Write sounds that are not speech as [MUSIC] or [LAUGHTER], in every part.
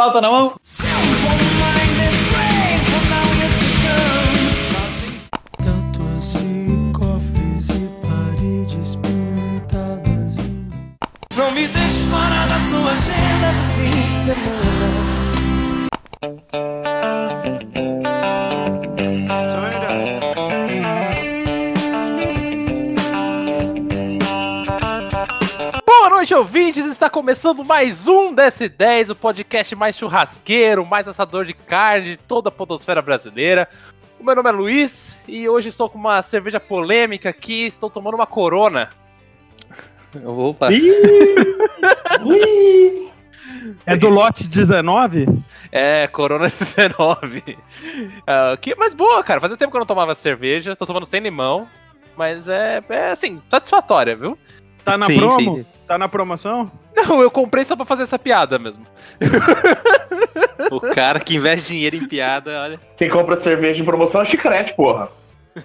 Pauta na mão. Não me deixe fora da sua agenda do fim de semana. Ouvintes! Está começando mais um DS10, o podcast mais churrasqueiro, mais assador de carne de toda a podosfera brasileira. O meu nome é Luiz e hoje estou com uma cerveja polêmica aqui, estou tomando uma corona. Opa. [LAUGHS] É do lote 19? É, Corona [LAUGHS] 19. Ah, que mais boa, cara. Fazia tempo que eu não tomava cerveja, tô tomando sem limão, mas é, é assim, satisfatória, viu? Tá na Sim, promo? sim. Tá na promoção? Não, eu comprei só pra fazer essa piada mesmo. O cara que investe dinheiro em piada, olha. Quem compra cerveja em promoção é chiclete, porra.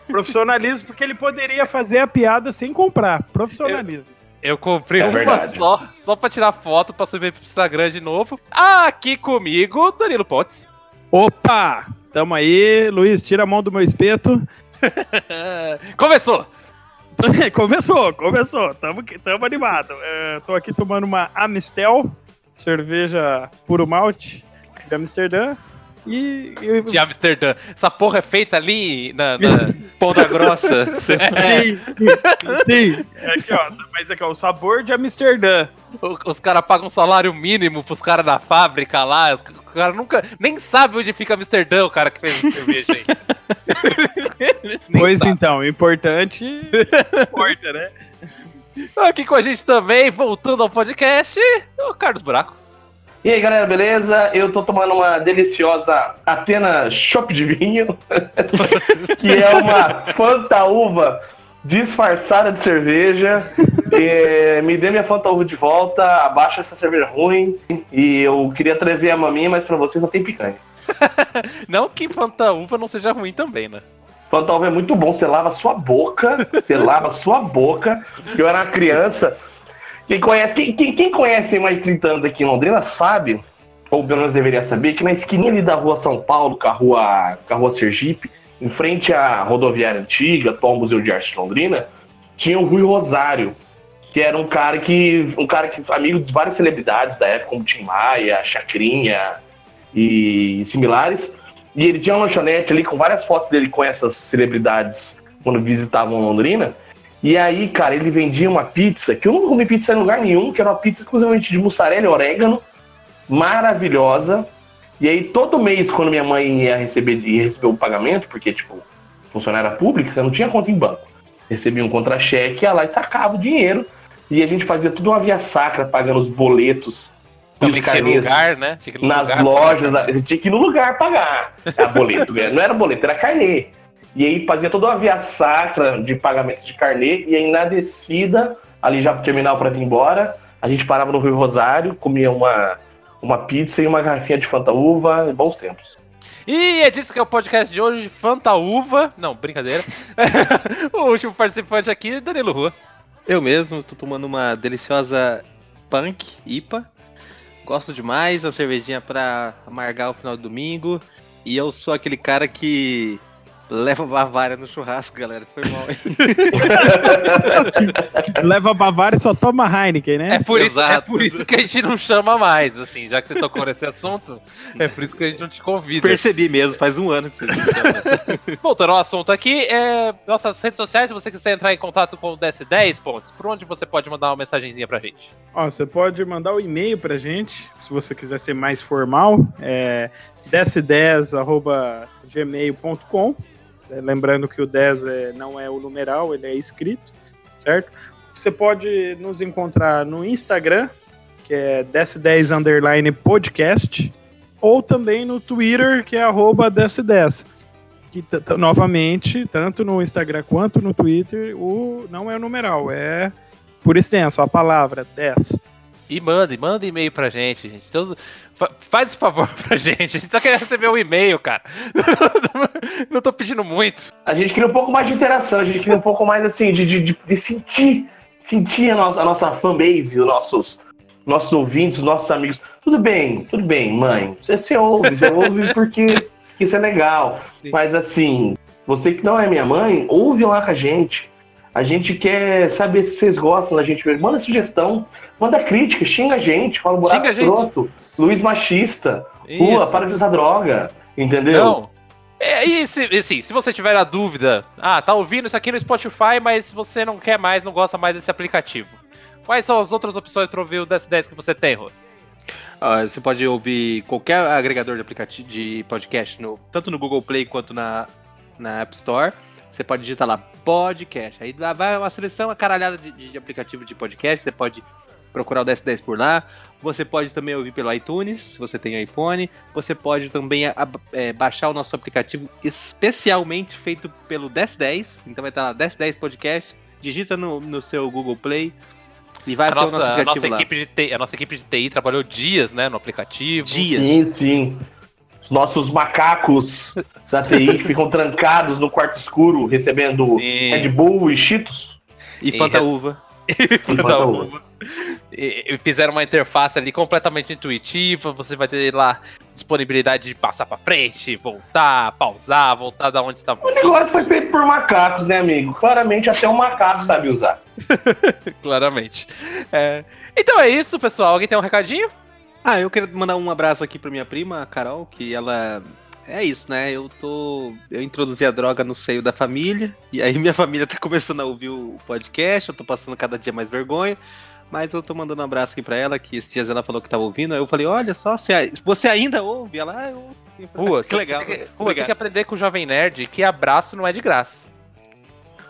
Profissionalismo, porque ele poderia fazer a piada sem comprar. Profissionalismo. Eu comprei É uma verdade. só, só pra tirar foto, pra subir pro Instagram de novo. Aqui comigo, Danilo Potts. Opa! Tamo aí. Luiz, tira a mão do meu espeto. [LAUGHS] Começou! [LAUGHS] começou, começou. Tamo, tamo animado. É, tô aqui tomando uma Amistel, cerveja puro malte de Amsterdã. E, e- De Amsterdã. Essa porra é feita ali na. na- [LAUGHS] Ponta grossa. [LAUGHS] Você- Sim, sim. É Aqui, ó. Mas aqui, ó, o sabor de Amsterdã. o- os caras pagam um salário mínimo pros caras da fábrica lá. Os, o cara nunca. Nem sabe onde fica Amsterdã, o cara que fez a cerveja aí. Pois sabe. então, importante importa, né? Aqui com a gente também, voltando ao podcast, o Carlos Buraco. E aí, galera, beleza? Eu tô tomando uma deliciosa Atena Chopp de vinho, [LAUGHS] que é uma Fanta Uva disfarçada de cerveja. É, me dê minha Fanta Uva de volta, abaixa essa cerveja ruim. E eu queria trazer a maminha, mas pra vocês não tem picanha. [LAUGHS] Não que Fanta Uva não seja ruim também, né? Fanta Uva é muito bom, você lava sua boca, você lava sua boca. Eu era uma criança. Quem conhece, quem, quem, quem conhece mais de 30 anos aqui em Londrina sabe, ou pelo menos deveria saber, que na esquininha ali da rua São Paulo, com a rua, com a rua Sergipe, em frente à rodoviária antiga, atual Museu de Arte de Londrina, tinha o Rui Rosário, que era um cara que. um cara que. amigo de várias celebridades da época, como Tim Maia, Chacrinha e similares. E ele tinha uma lanchonete ali com várias fotos dele com essas celebridades quando visitavam Londrina. E aí, cara, ele vendia uma pizza, que eu nunca comi pizza em lugar nenhum, que era uma pizza exclusivamente de mussarela e orégano, maravilhosa. E aí, todo mês, quando minha mãe ia receber, ia receber o pagamento, porque, tipo, funcionária pública, você não tinha conta em banco. Recebia um contra-cheque, ia lá e sacava o dinheiro. E a gente fazia tudo uma via sacra, pagando os boletos. e os Também tinha lugar, né? Tinha nas lugar. lojas, você tinha que ir no lugar pagar a boleto, [LAUGHS] não era boleto, era carnê. E aí fazia toda uma via sacra de pagamentos de carnê, e aí na descida, ali já pro terminal para vir embora, a gente parava no Rio Rosário, comia uma, uma pizza e uma garrafinha de Fanta Uva, bons tempos. E é disso que é o podcast de hoje, Fanta Uva. Não, brincadeira. [LAUGHS] o último participante aqui, Danilo Rua. Eu mesmo tô tomando uma deliciosa Punk IPA. Gosto demais, a cervejinha pra amargar o final do domingo. E eu sou aquele cara que leva Bavária no churrasco, galera. Foi mal. hein? [LAUGHS] Leva a Bavária e só toma Heineken, né? É por, isso, é por isso que a gente não chama mais, assim, já que você tocou nesse assunto, é por isso que a gente não te convida. Percebi mesmo, faz um ano que vocês não. Voltando ao assunto aqui, é, nossas redes sociais, se você quiser entrar em contato com o DS10 pontos, por onde você pode mandar uma mensagenzinha pra gente? Ó, você pode mandar o e-mail pra gente, se você quiser ser mais formal, é ds10.gmail.com. É, lembrando que o 10 é- não é o numeral, ele é escrito, certo? Você pode nos encontrar no Instagram, que é ds10 underline podcast, ou também no Twitter, que é arroba ds10. Que, novamente, tanto no Instagram quanto no Twitter, o não é o numeral, é por extenso, a palavra 10. E manda, manda e-mail pra gente, gente. Todo, fa- faz esse favor [LAUGHS] pra gente. A gente só quer receber um e-mail, cara. [LAUGHS] Não tô pedindo muito. A gente queria um pouco mais de interação, a gente queria um pouco mais assim, de, de, de- sentir, sentir a nossa, a nossa fanbase, os nossos, nossos ouvintes, nossos amigos. Tudo bem, tudo bem, mãe. Você, você ouve, você ouve porque isso é legal. Sim. Mas assim, você que não é minha mãe, ouve lá com a gente. A gente quer saber se vocês gostam da gente mesmo. Manda sugestão, manda crítica, xinga a gente, fala buraco a gente. escroto, Luiz machista, rua, para de usar droga, entendeu? Não. É, e se, assim, se você tiver a dúvida, ah, tá ouvindo isso aqui no Spotify, mas você não quer mais, não gosta mais desse aplicativo. Quais são as outras opções para ouvir o DS10 que você tem, Rô? Ah, você pode ouvir qualquer agregador de aplicativo de podcast, no, tanto no Google Play quanto na, na App Store. Você pode digitar lá podcast. Aí lá vai uma seleção, uma caralhada de, de aplicativo de podcast. Você pode procurar o DS10 por lá. Você pode também ouvir pelo iTunes, se você tem iPhone. Você pode também a- é, baixar o nosso aplicativo especialmente feito pelo DS10. Então vai estar lá, DS10 Podcast. Digita no, no seu Google Play e vai A nossa, nosso a, aplicativo nossa lá. equipe de TI, a nossa equipe de TI trabalhou dias, né, no aplicativo. Dias. Sim, sim. Os nossos macacos da TI que ficam trancados no quarto escuro recebendo Sim. Red Bull e Cheetos. E [LAUGHS] E Fanta res- Uva. Da Fanta uva. E, e fizeram uma interface ali completamente intuitiva. Você vai ter lá disponibilidade de passar pra frente, voltar, pausar, voltar da onde tá O negócio foi feito por macacos, né, amigo? Claramente até um macaco sabe usar. [LAUGHS] claramente. É, Então é isso, pessoal. Alguém tem um recadinho? Ah, eu queria mandar um abraço aqui pra minha prima, a Carol, que ela. É isso, né? Eu tô. Eu introduzi a droga no seio da família. E aí minha [LAUGHS] família tá começando a ouvir o podcast. Eu tô passando cada dia mais vergonha. Mas eu tô mandando um abraço aqui pra ela, que esses dias ela falou que tava ouvindo. Aí eu falei, olha só, você ainda ouve? Ela, ah, eu ouvo. Eu falei, Rua, "Ah, que legal. Você, tem que- Rua, você Obrigado. tem que aprender com o Jovem Nerd que abraço não é de graça.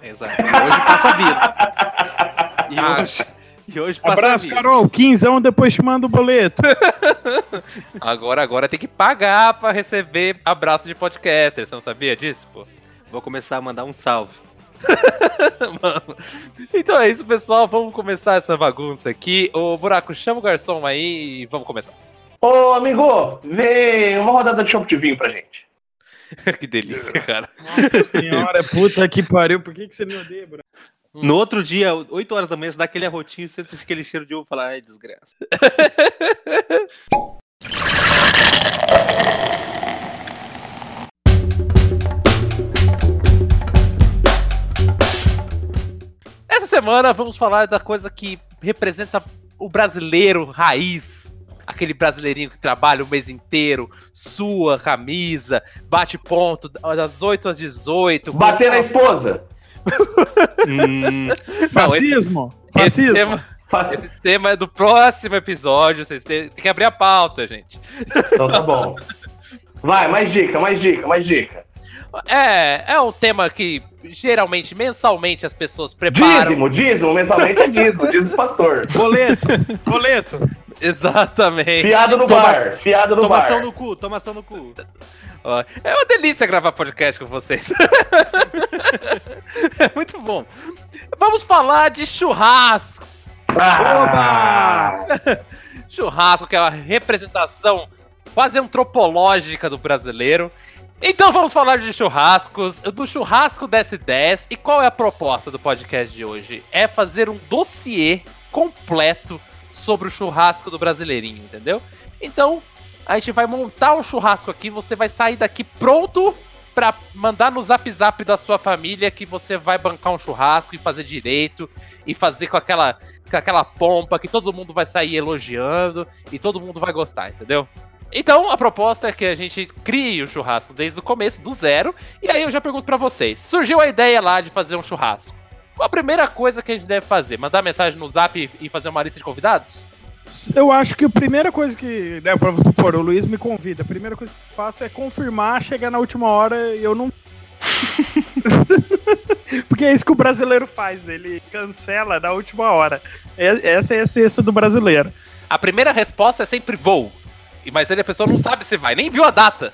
Exato. E hoje passa vírus. E Ah. hoje, [LAUGHS] e hoje Abraço. Carol. Quinzão, depois te manda o boleto. [LAUGHS] Agora, agora tem que pagar pra receber abraço de podcaster. Você não sabia disso, pô? Vou começar a mandar um salve. [LAUGHS] Mano. Então é isso, pessoal. Vamos começar essa bagunça aqui. Ô, Buraco, chama o garçom aí e vamos começar. Ô, amigo, vê uma rodada de chopp de vinho pra gente. que delícia, cara. Nossa senhora, puta que pariu. Por que, que você me odeia, bro? Hum. No outro dia, 8 horas da manhã, você dá aquele arrotinho, você sente aquele cheiro de ovo e fala, ai, desgraça. [LAUGHS] Essa semana vamos falar da coisa que representa o brasileiro raiz. Aquele brasileirinho que trabalha o mês inteiro, sua camisa, bate ponto das 8 às 18. Bater na esposa. Hum, [LAUGHS] Fascismo? Esse Fascismo? tema, Fa- esse tema é do próximo episódio. Vocês têm, tem que abrir a pauta, gente. Então tá bom. Vai, mais dica, mais dica, mais dica. É, é um tema que geralmente, mensalmente, as pessoas preparam. Dízimo, dízimo, mensalmente é dízimo, diz o pastor. Boleto. Boleto. [LAUGHS] Exatamente. Fiado no Toma- bar, fiado no tomação bar. no cu, tomação no cu. [LAUGHS] É uma delícia gravar podcast com vocês. [LAUGHS] é muito bom. Vamos falar de churrasco. Ah, Churrasco, que é uma representação quase antropológica do brasileiro. Então vamos falar de churrascos, do churrasco DS10. E qual é a proposta do podcast de hoje? É fazer um dossiê completo sobre o churrasco do brasileirinho, entendeu? Então, a gente vai montar um churrasco aqui, você vai sair daqui pronto pra mandar no zap zap da sua família que você vai bancar um churrasco e fazer direito e fazer com aquela com aquela pompa que todo mundo vai sair elogiando e todo mundo vai gostar, entendeu? Então, a proposta é que a gente crie o churrasco desde o começo, do zero. E aí eu já pergunto pra vocês: surgiu a ideia lá de fazer um churrasco. Qual a primeira coisa que a gente deve fazer? Mandar mensagem no zap e fazer uma lista de convidados? Eu acho que a primeira coisa que. Né, pra supor, o Luiz me convida. A primeira coisa que eu faço é confirmar, chegar na última hora e eu não. [LAUGHS] Porque é isso que o brasileiro faz, ele cancela na última hora. É- Essa é a essência do brasileiro. A primeira resposta é sempre vou. E- Mas aí a pessoa não sabe se vai, nem viu a data.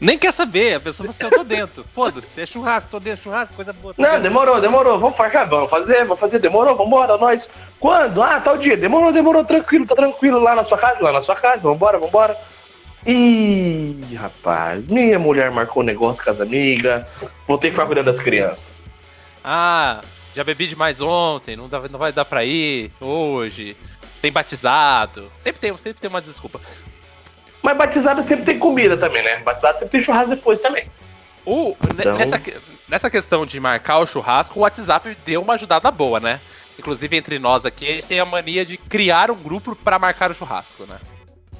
Nem quer saber, a pessoa fala assim, eu tô dentro. [LAUGHS] Foda-se, é churrasco, tô dentro, churrasco, coisa boa. tô Não, dentro. demorou, demorou. Vamos farcar, vamos fazer, vamos fazer, demorou, vambora, nós. Quando? Ah, tal dia. Demorou, demorou, tranquilo, tá tranquilo lá na sua casa, lá na sua casa, vambora, vambora. Ih, rapaz, minha mulher marcou negócio com as amigas, vou ter que ficar cuidando das crianças. Ah, já bebi demais ontem, não, dá- não vai dar pra ir hoje. tem batizado. Sempre tem, sempre tem uma desculpa. Mas batizado sempre tem comida também, né? Batizado sempre tem churrasco depois também. O, Então- nessa, nessa questão de marcar o churrasco, o WhatsApp deu uma ajudada boa, né? Inclusive, entre nós aqui, a gente tem a mania de criar um grupo pra marcar o churrasco, né?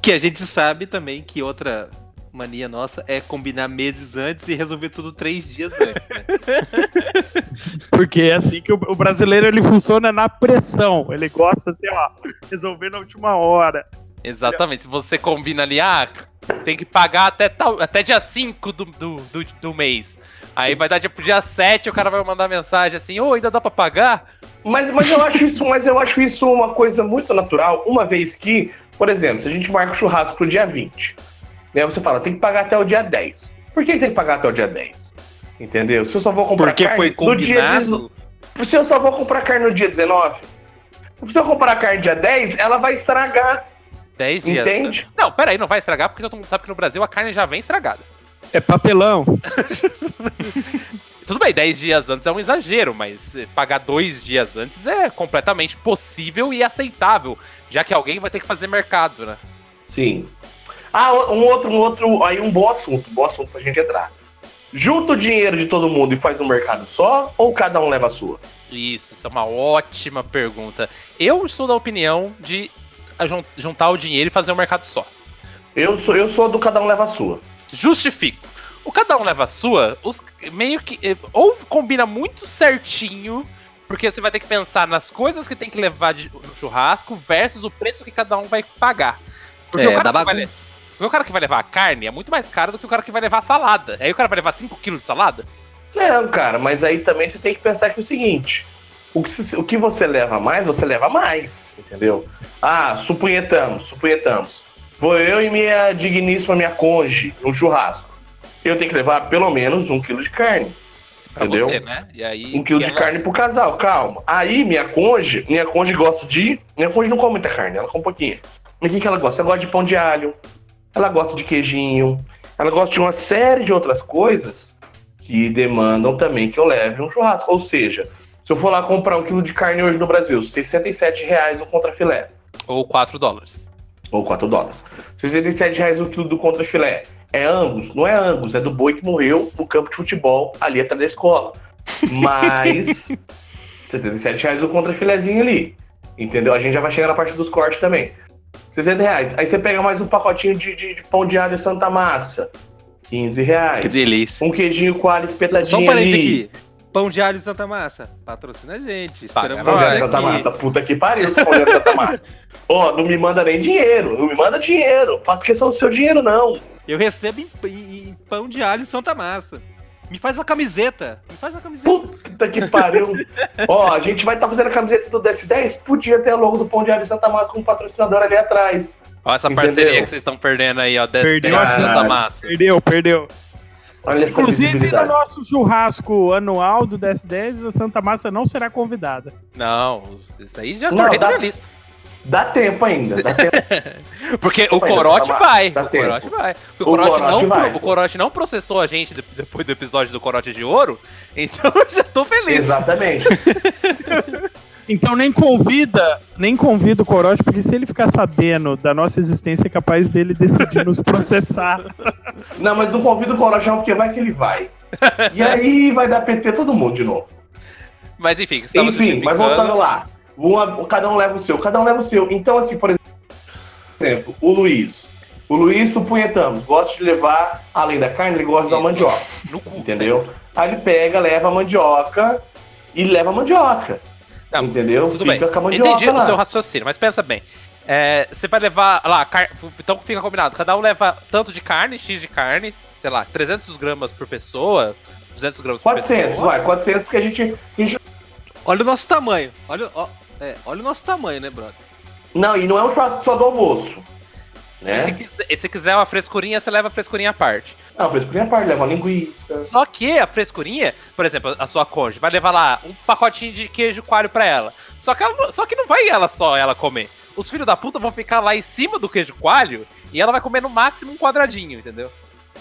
Que a gente sabe também que outra mania nossa é combinar meses antes e resolver tudo três dias antes, né? [LAUGHS] Porque é assim que o, o brasileiro ele funciona na pressão. Ele gosta assim, ó, resolver na última hora. Exatamente. Se você combina ali, ah, tem que pagar até, tal, até dia 5 do, do, do, do mês. Aí vai dar dia pro dia 7, o cara vai mandar mensagem assim, ô, ainda dá pra pagar? Mas, mas eu acho isso, mas eu acho isso uma coisa muito natural, uma vez que, por exemplo, se a gente marca o churrasco pro dia 20, né? Você fala, tem que pagar até o dia 10. Por que tem que pagar até o dia 10? Entendeu? Se eu só vou comprar Porque carne foi no dia combinado. Se eu só vou comprar carne no dia 19, se eu comprar carne dia 10, ela vai estragar, 10 dias. entende? Não, peraí, não vai estragar, porque todo mundo sabe que no Brasil a carne já vem estragada. É papelão. [LAUGHS] Tudo bem, 10 dias antes é um exagero, mas pagar dois dias antes é completamente possível e aceitável, já que alguém vai ter que fazer mercado, né? Sim. Ah, um outro, um outro, aí um bom assunto, um bom assunto pra gente entrar. Junta o dinheiro de todo mundo e faz um mercado só, ou cada um leva a sua? Isso, isso é uma ótima pergunta. Eu sou da opinião de juntar o dinheiro e fazer um mercado só. Eu sou, eu sou do cada um leva a sua. Justifico. O cada um leva a sua, os meio que. eh, Ou combina muito certinho, porque você vai ter que pensar nas coisas que tem que levar de no churrasco versus o preço que cada um vai pagar. Porque o É, cara da que porque o cara que vai levar a carne é muito mais caro do que o cara que vai levar a salada. Aí o cara vai levar 5kg de salada? Não, cara, mas aí também você tem que pensar que é o seguinte: o que, o que você leva mais, você leva mais, entendeu? Ah, supunhetamos, supunhetamos. Vou eu e minha digníssima, minha conge, no churrasco. Eu tenho que levar pelo menos um quilo de carne. Pra Entendeu? você, né? E aí. Um quilo de ela- carne pro casal, calma. Aí minha conge, minha conge gosta de. Minha conge não come muita carne, ela come um pouquinho. Mas o que, que ela gosta? Ela gosta de pão de alho, ela gosta de queijinho, ela gosta de uma série de outras coisas que demandam também que eu leve um churrasco. Ou seja, se eu for lá comprar um quilo de carne hoje no Brasil, 67 reais o contrafilé. Ou 4 dólares. Ou 4 dólares. 67 reais o quilo do contrafilé. É Angus? Não é Angus, é do boi que morreu no campo de futebol ali atrás da escola. Mas [LAUGHS] 67 reais o contrafilézinho ali. Entendeu? A gente já vai chegar na parte dos cortes também. 60 reais. Aí você pega mais um pacotinho de, de- de pão de alho Santa Massa. 15 reais. Que delícia. Um queijinho coalho espetadinho Só um parênteses aqui. Pão de alho Santa Massa. Patrocina a gente. Esperamos Pão de alho Santa. Massa. Puta que pariu, pão de alho Santa Massa. [LAUGHS] Ó, não me manda nem dinheiro. Não me manda dinheiro. Faça questão do seu dinheiro, não. Eu recebo em, em- em pão de alho Santa Massa. Me faz uma camiseta. Me faz uma camiseta. Puta que pariu. Ó, a gente vai estar fazendo a camiseta do DS10. Podia ter a logo do Pão de Alho Santa Massa com um patrocinador ali atrás. Olha essa Entendeu? parceria que vocês estão perdendo aí, ó. Dez, Perdeu dez a Santa chance. Massa. Perdeu, perdeu. Olha Inclusive, no nosso churrasco anual do DS10, a Santa Massa não será convidada. Não, isso aí já Não, da dá- lista. Dá tempo ainda. Dá tempo. [LAUGHS] Porque o Corote vai. O. Corote vai. O Corote, não, vai. o Corote não processou a gente de- depois do episódio do Corote de Ouro. [LAUGHS] Então eu já tô feliz. Exatamente. [LAUGHS] Então nem convida, nem convida o Corote, porque se ele ficar sabendo da nossa existência, é capaz dele decidir nos processar. [LAUGHS] Não, mas não convido o Corojão porque vai que ele vai. E aí vai dar PT todo mundo de novo. Mas enfim, estamos Enfim, mas voltando lá. Uma- cada um leva o seu, cada um leva o seu. Então, assim, por exemplo, o Luiz. O Luiz, supunhetamos, gosta de levar, além da carne, ele gosta da Isso. mandioca. No cu. Entendeu? Aí ele pega, leva a mandioca e leva a mandioca. Não, entendeu? Tudo Fica bem. com a mandioca Entendi lá. o seu raciocínio, mas pensa bem. É, você vai levar lá, car... então fica combinado. Cada um leva tanto de carne, X de carne, sei lá, 300 gramas por pessoa, 200 gramas por 400, pessoa. vai, 400, porque a gente, a gente- Olha o nosso tamanho. Olha, ó, é, olha o nosso tamanho, né, brother? Não, e não é um churrasco só do almoço. E Né? se, quiser, e se quiser uma frescurinha, você leva a frescurinha à parte. Não, fez por parte, leva uma linguiça. Só que a frescurinha, por exemplo, a sua cônjuge vai levar lá um pacotinho de queijo coalho pra ela. Só que, ela, não- só que não vai ela só ela comer. Os filhos da puta vão ficar lá em cima do queijo coalho e ela vai comer no máximo um quadradinho, entendeu?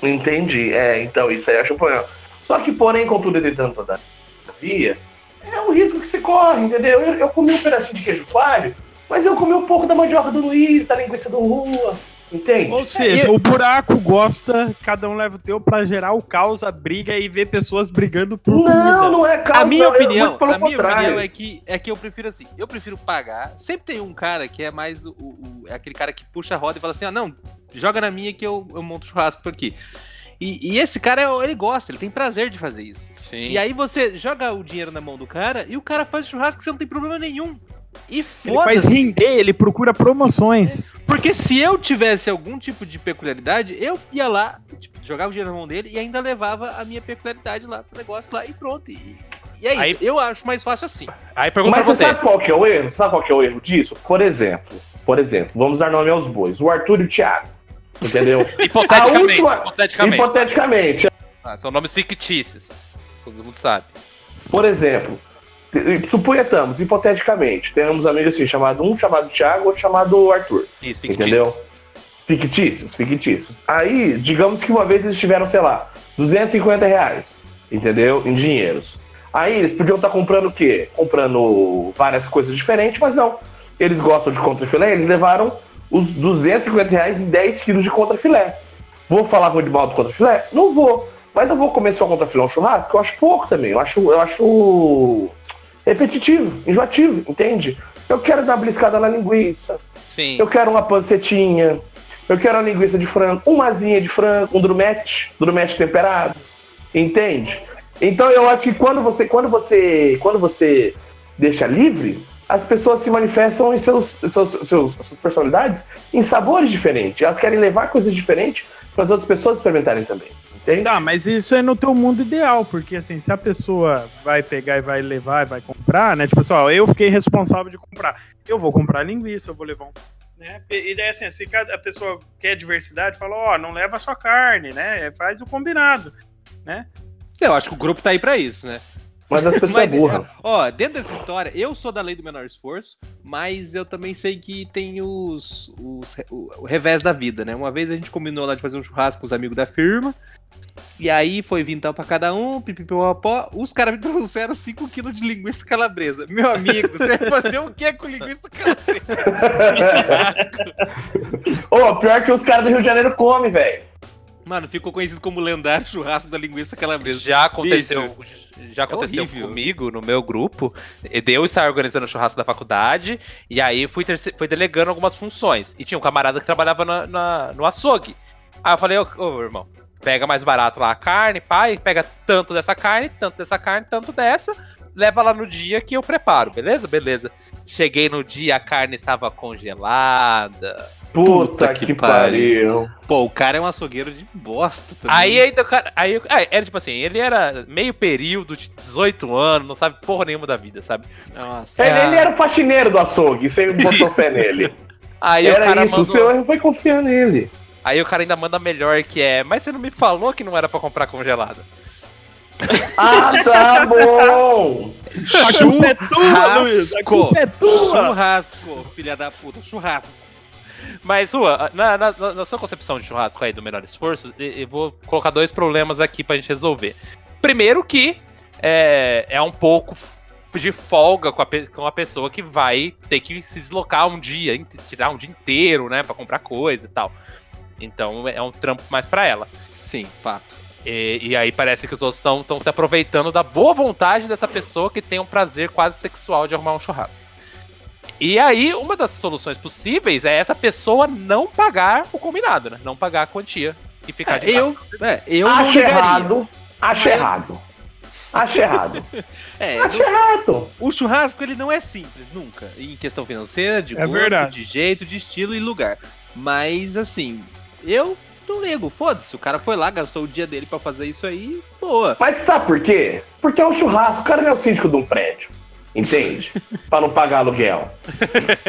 Entendi. É, então isso aí eu acho um problema. Só que, porém, contudo, entretanto, todavia, é um risco que se corre, entendeu? Eu, eu comi um pedacinho de queijo coalho, Mas eu comi um pouco da mandioca do Luiz, da linguiça do Rua. Entende? Ou seja, o buraco gosta, cada um leva o teu pra gerar o caos, a briga e ver pessoas brigando por Não, comida. não é causa. A minha eu- opinião, muito pelo a minha contrário. opinião é que, é que eu prefiro assim, eu prefiro pagar. Sempre tem um cara que é mais o, o- é aquele cara que puxa a roda e fala assim: ah, não, joga na minha que eu, eu monto churrasco por aqui. E, e esse cara, ele gosta, ele tem prazer de fazer isso. Sim. E aí você joga o dinheiro na mão do cara e o cara faz churrasco que você não tem problema nenhum. E Ele faz foda-se. render, ele procura promoções. Porque se eu tivesse algum tipo de peculiaridade, eu ia lá, tipo, jogava o dinheiro na mão dele e ainda levava a minha peculiaridade lá pro negócio lá e pronto. E, e é isso. Aí- Eu acho mais fácil assim. Aí pergunta Mas pra você sabe qual que é o erro? Sabe qual que é o erro disso? Por exemplo, por exemplo, vamos dar nome aos bois. O Arthur e o Thiago. Entendeu? [LAUGHS] Hipoteticamente. A última- hipoteticamente. Hipoteticamente. Ah, são nomes fictícios. Todo mundo sabe. Por exemplo, suponhamos, hipoteticamente, temos amigos assim, chamado um chamado Thiago, outro chamado Arthur. Isso, fictícios. Entendeu? Fictícios, fictícios. Aí, digamos que uma vez eles tiveram, sei lá, 250 reais, entendeu? Em dinheiros. Aí eles podiam estar comprando o quê? Comprando várias coisas diferentes, mas não. Eles gostam de contrafilé, eles levaram os 250 reais em 10 quilos de contrafilé. Vou falar de mal do contrafilé? Não vou. Mas eu vou comer só contrafilé um churrasco? Eu acho pouco também. Eu acho, eu acho repetitivo, enjoativo, entende? Eu quero dar uma bliscada na linguiça. Sim. Eu quero uma pancetinha. Eu quero uma linguiça de frango, uma asinha de frango, um drumete, drumete temperado. Entende? Então eu acho que quando você, quando você, quando você deixa livre, as pessoas se manifestam em seus, seus, seus, suas personalidades em sabores diferentes. Elas querem levar coisas diferentes para as outras pessoas experimentarem também. Entende? Tá, mas isso é no teu mundo ideal, porque assim, se a pessoa vai pegar e vai levar e vai comprar, né? Tipo, pessoal, eu fiquei responsável de comprar. Eu vou comprar linguiça, eu vou levar um. Né? E daí, assim, se cada pessoa quer diversidade, fala, ó, não leva só carne, né? Faz o combinado. Eu acho que o grupo tá aí pra isso, né? Mas as pessoas [LAUGHS] Mas, é burra. ó, dentro dessa história, eu sou da lei do menor esforço, mas eu também sei que tem os, os o, o revés da vida, né? Uma vez a gente combinou lá de fazer um churrasco com os amigos da firma, e aí foi vintão pra cada um, pipipipopó, os caras me trouxeram 5kg de linguiça calabresa. Meu amigo, você vai fazer o que com linguiça calabresa? Churrasco. [LAUGHS] Ô, pior que os caras do Rio de Janeiro comem, velho. Mano, ficou conhecido como lendário churrasco da linguiça calabresa. Já aconteceu, já aconteceu horrível. comigo no meu grupo. E Eu estava organizando o churrasco da faculdade e aí fui, terce- fui delegando algumas funções. E tinha um camarada que trabalhava na, na- no açougue. Aí eu falei, ô, ô, irmão, pega mais barato lá a carne, pai, pega tanto dessa carne, tanto dessa carne, tanto dessa, leva lá no dia que eu preparo, beleza? Beleza. Cheguei no dia, a carne estava congelada. Puta, Puta que, que pariu. Pô, o cara é um açougueiro de bosta também. Aí ainda o cara. Aí, ah, era tipo assim, ele era meio período de 18 anos, não sabe porra nenhuma da vida, sabe? Nossa. Ele, É. ele era o faxineiro do açougue, você [LAUGHS] botou fé nele. Aí o era cara isso, mandou. o seu erro foi confiar nele. Aí o cara ainda manda melhor que é. Mas você não me falou que não era pra comprar congelado. Ah, tá bom! A culpa é tua, Luiz! A culpa é tua! Churrasco, filha da puta, churrasco. Mas, Rua, na, na- na- sua concepção de churrasco aí do menor esforço, eu vou colocar dois problemas aqui pra gente resolver. Primeiro que é, é um pouco de folga com a, com a pessoa que vai ter que se deslocar um dia, tirar um dia inteiro, né, pra comprar coisa e tal. Então é um trampo mais pra ela. Sim, fato. E, e aí parece que os outros estão se aproveitando da boa vontade dessa pessoa que tem um prazer quase sexual de arrumar um churrasco. E aí, uma das soluções possíveis é essa pessoa não pagar o combinado, né? Não pagar a quantia e ficar de Eu, é, eu não Acho errado. Acho Mas- errado. Acho errado. [LAUGHS] É, Acho errado. o churrasco ele não é simples, nunca. Em questão financeira, de É gosto, verdade. de jeito, de estilo e lugar. Mas assim, eu não ligo, foda-se. O cara foi lá, gastou o dia dele pra fazer isso aí, boa. Mas sabe por quê? Porque é um churrasco. O cara não é o síndico de um prédio. Entende? [LAUGHS] pra não pagar aluguel.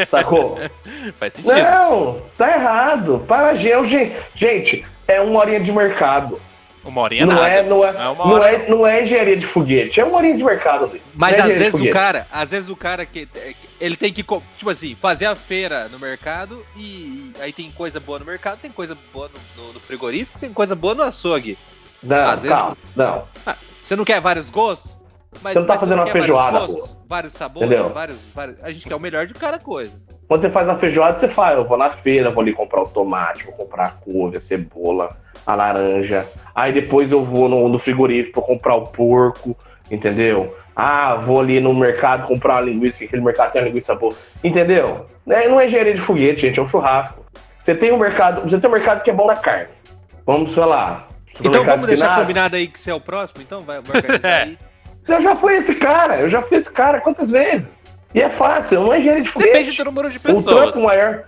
Sacou? [LAUGHS] Faz sentido. Não, tá errado. Para gel, gente. Gente, é uma horinha de mercado. Uma horinha não, nada. é, não, é, Não é uma não, hora, é, não é engenharia de foguete, é uma horinha de mercado ali. Mas é às vezes o cara, às vezes o cara que é, ele tem que, tipo assim, fazer a feira no mercado e aí tem coisa boa no mercado, tem coisa boa no, no- no frigorífico, tem coisa boa no açougue. Não, às vezes- calma, não. Você não quer vários gostos? Mas, Você não tá fazendo uma feijoada, vários, gostos, vários sabores, vários, vários. A gente quer o melhor de cada coisa. Quando você faz uma feijoada, você fala, eu vou na feira, vou ali comprar o tomate, vou comprar a couve, a cebola, a laranja. Aí depois eu vou no, no frigorífico pra comprar o porco, entendeu? Ah, vou ali no mercado comprar uma linguiça, que aquele mercado tem uma linguiça boa. Entendeu? É, não é engenharia de foguete, gente, é um churrasco. Você tem um mercado, você tem um mercado que é bom na carne. Vamos, sei lá. Então vamos deixar Espinafre. combinado aí que você é o próximo, então? Vai, organizar [LAUGHS] aí. Eu já fui esse cara, eu já fui esse cara quantas vezes? E é fácil, não é engenharia de foguete. Depende do número de O pessoas. trampo maior.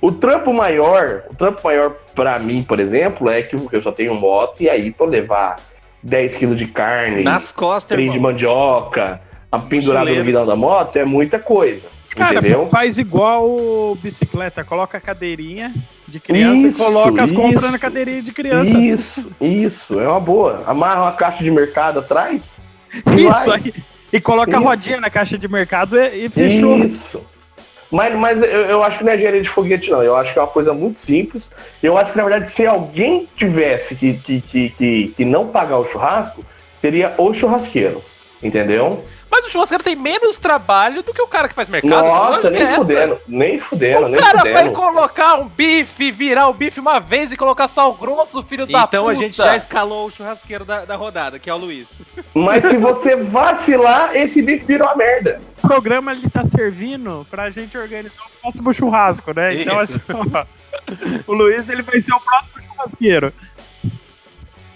O trampo maior, o trampo maior pra mim, por exemplo, é que eu só tenho moto e aí pra eu levar 10 quilos de carne, Nas costas, trem de irmão. mandioca, a pendurada no guidão da moto, é muita coisa. Cara, entendeu? faz igual bicicleta, coloca a cadeirinha de criança e Isso, coloca as compras na isso. cadeirinha de criança. Isso, isso, é uma boa. Amarra uma caixa de mercado atrás. [LAUGHS] e Isso vai. aí. E coloca a Isso. rodinha na caixa de mercado e, e fechou. Isso. Mas, mas eu, eu acho que não é engenharia de foguete, não. Eu acho que é uma coisa muito simples. Eu acho que, na verdade, se alguém tivesse que, que, que, que, que não pagar o churrasco, seria o churrasqueiro. Entendeu? Mas o churrasqueiro tem menos trabalho do que o cara que faz mercado. Nossa, nem é fudendo. Nem fudendo, O nem cara vai fudendo. colocar um bife, virar o bife uma vez e colocar sal grosso, filho da puta. Então a gente já escalou o churrasqueiro da, da rodada, que é o Luiz. Mas se você vacilar, esse bife vira uma merda. O programa ele tá servindo pra gente organizar o próximo churrasco, né? Então, Isso. assim, ó, [LAUGHS] o Luiz ele vai ser o próximo churrasqueiro.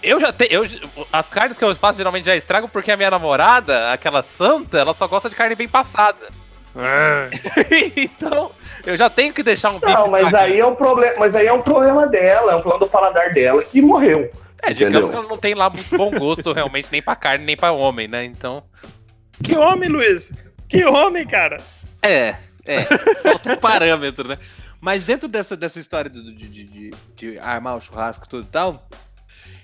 Eu já tenho. eu- As carnes que eu faço geralmente já estrago porque a minha namorada, aquela santa, ela só gosta de carne bem passada. [LAUGHS] então, eu já tenho que deixar um bife. Não, mas estragado. aí é um problema, mas aí é um problema dela, é um problema do paladar dela que morreu. É, digamos entendeu? que ela não tem lá muito bom gosto realmente, nem pra carne, nem pra homem, né? Então. Que homem, Luiz! Que homem, cara! É, é. Falta um parâmetro, né? Mas dentro dessa, dessa história do- de, de, de- de armar o churrasco e tudo e tal,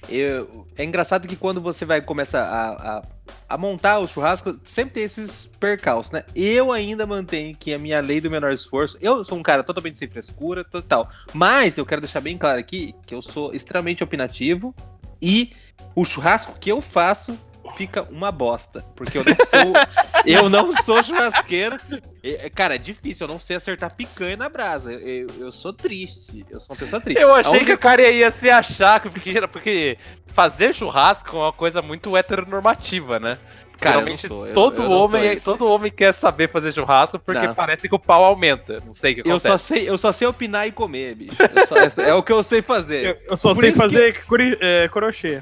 eu- é engraçado que quando você vai começar a, a, a montar o churrasco, sempre tem esses percalços, né? Eu ainda mantenho que a minha lei do menor esforço, eu sou um cara totalmente sem frescura, total. Mas eu quero deixar bem claro aqui que eu sou extremamente opinativo e o churrasco que eu faço fica uma bosta, porque eu não sou [LAUGHS] eu não sou churrasqueiro. É, Cara, é difícil, eu não sei acertar picanha na brasa. Eu, eu- eu sou triste. Eu sou uma pessoa triste. Eu achei única- que o cara ia se achar, que- porque, porque fazer churrasco é uma coisa muito heteronormativa, né? Cara, eu Geralmente, sou, eu- todo, eu homem, isso. todo homem quer saber fazer churrasco porque Não. parece que o pau aumenta. Não sei o que Eu acontece. só, sei, eu só sei opinar e comer, bicho. Eu só- é, é o que eu sei fazer. Eu, eu só Por sei que- fazer curi- é, crochê.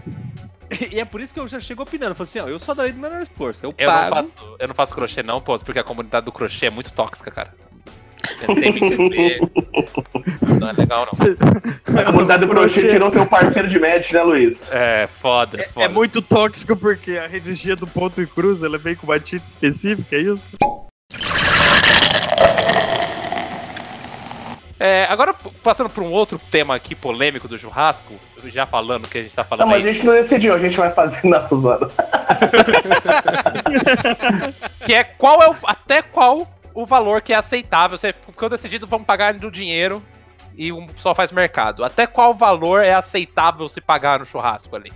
E é por isso que eu já chego opinando. Eu falo assim, ó, eu sou da lei do menor esforço. Eu, Eu não, pago. faço, eu não faço crochê não, pô, porque a comunidade do crochê é muito tóxica, cara. [LAUGHS] Não é legal, não. A comunidade do crochê tirou seu parceiro de match, né, Luiz? É, foda, foda. É muito tóxico porque a revistinha do ponto e cruz ela vem com uma tinta específica, é isso? É, agora, passando por um outro tema aqui polêmico do churrasco, já falando que a gente tá Não, falando mas a gente não decidiu, a gente vai fazer [LAUGHS] na Suzana. [LAUGHS] que é qual é o, até qual o valor que é aceitável. Você ficou decidido, vamos pagar no dinheiro e um só faz mercado. Até qual valor é aceitável se pagar no churrasco ali?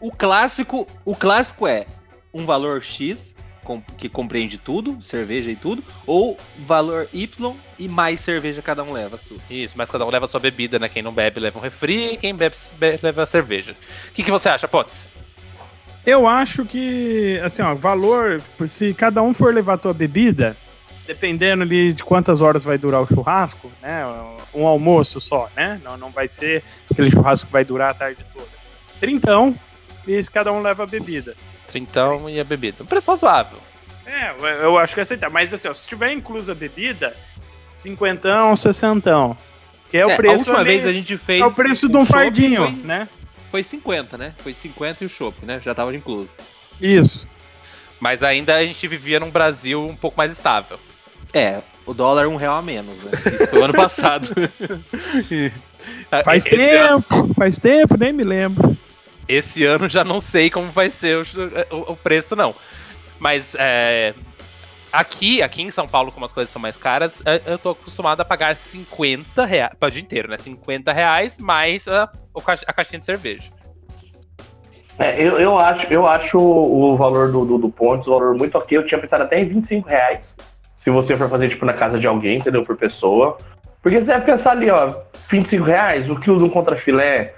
O clássico, o clássico é um valor X, com- que compreende tudo, cerveja e tudo, ou valor Y e mais cerveja cada um leva. Sua. Isso, mas cada um leva a sua bebida, né? Quem não bebe leva um refri, quem bebe, be- leva a cerveja. O que, que você acha, Potts? Eu acho que, assim, ó, valor, se cada um for levar a tua bebida, dependendo ali de quantas horas vai durar o churrasco, né? Um almoço só, né? Não, não vai ser aquele churrasco que vai durar a tarde toda. Trintão, e se cada um leva a bebida. Trintão e a bebida. Um preço razoável. É, eu- acho que é aceitar. Mas assim, ó, se tiver inclusa a bebida, cinquentão, sessentão. Que é o É, preço. a última ali- vez a gente fez. É o preço de o um fardinho, Foi, né? foi 50, né? Foi 50 e o chopp, né? Já tava incluso. Isso. Mas ainda a gente vivia num Brasil um pouco mais estável. É, o dólar um real a menos, né? Isso foi o ano passado. [LAUGHS] [LAUGHS] Faz Esse ano- tempo, faz tempo, nem me lembro. Esse ano já não sei como vai ser o, o- o preço, não. Mas é, aqui, aqui em São Paulo, como as coisas são mais caras, é, eu tô acostumado a pagar 50 reais, para o dia inteiro, né? 50 reais mais a, a caixinha de cerveja. É, eu, eu acho, eu acho o valor do, do, do o valor muito ok. Eu tinha pensado até em 25 reais. Se você for fazer, tipo, na casa de alguém, entendeu? Por pessoa. Porque você deve pensar ali, ó, 25 reais, o quilo de um contrafilé,